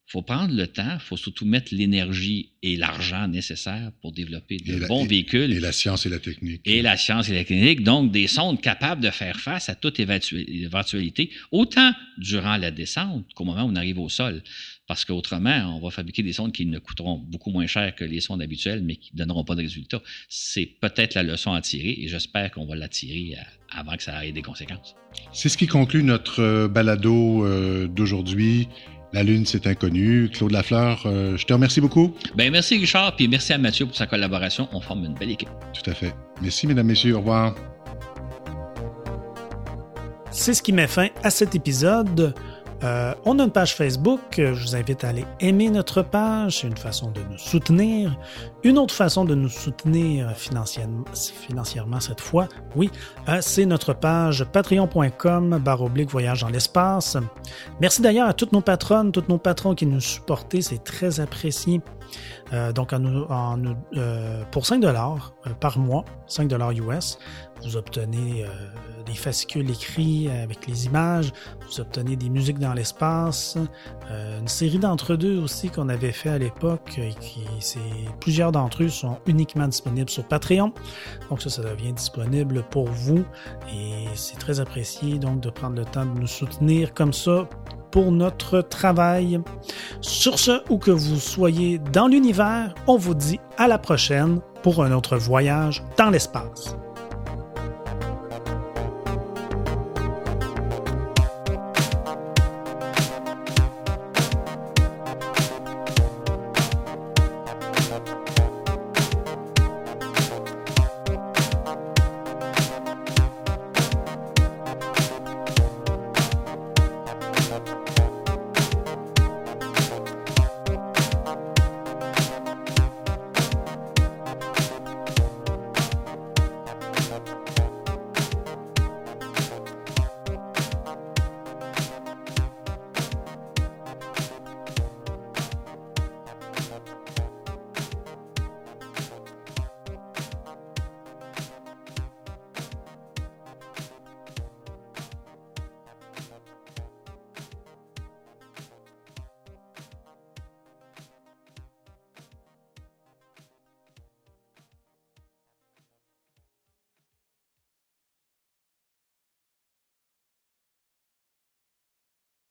faut prendre le temps, il faut surtout mettre l'énergie et l'argent nécessaires pour développer de bons véhicules. Et la science et la technique. Et la science et la technique. Donc, des sondes capables de faire face à toute éventualité, autant durant la descente qu'au moment où on arrive au sol. Parce qu'autrement, on va fabriquer des sondes qui ne coûteront beaucoup moins cher que les sondes habituelles, mais qui ne donneront pas de résultats. C'est peut-être la leçon à tirer et j'espère qu'on va la tirer avant que ça ait des conséquences. C'est ce qui conclut notre euh, balado euh, d'aujourd'hui. La Lune, c'est inconnu. Claude Lafleur, euh, je te remercie beaucoup. Ben, merci Richard, puis merci à Mathieu pour sa collaboration. On forme une belle équipe. Tout à fait. Merci, mesdames, messieurs. Au revoir. C'est ce qui met fin à cet épisode. Euh, on a une page Facebook. Je vous invite à aller aimer notre page. C'est une façon de nous soutenir. Une autre façon de nous soutenir financièrement, financièrement cette fois, oui, euh, c'est notre page patreon.com oblique voyage dans l'espace. Merci d'ailleurs à toutes nos patronnes, tous nos patrons qui nous supportent. C'est très apprécié. Euh, donc, en, pour 5 dollars par mois, 5 dollars US, vous obtenez des fascicules écrits avec les images, vous obtenez des musiques dans l'espace, euh, une série d'entre-deux aussi qu'on avait fait à l'époque, et qui plusieurs d'entre eux sont uniquement disponibles sur Patreon. Donc ça, ça devient disponible pour vous et c'est très apprécié donc de prendre le temps de nous soutenir comme ça pour notre travail. Sur ce, où que vous soyez dans l'univers, on vous dit à la prochaine pour un autre voyage dans l'espace.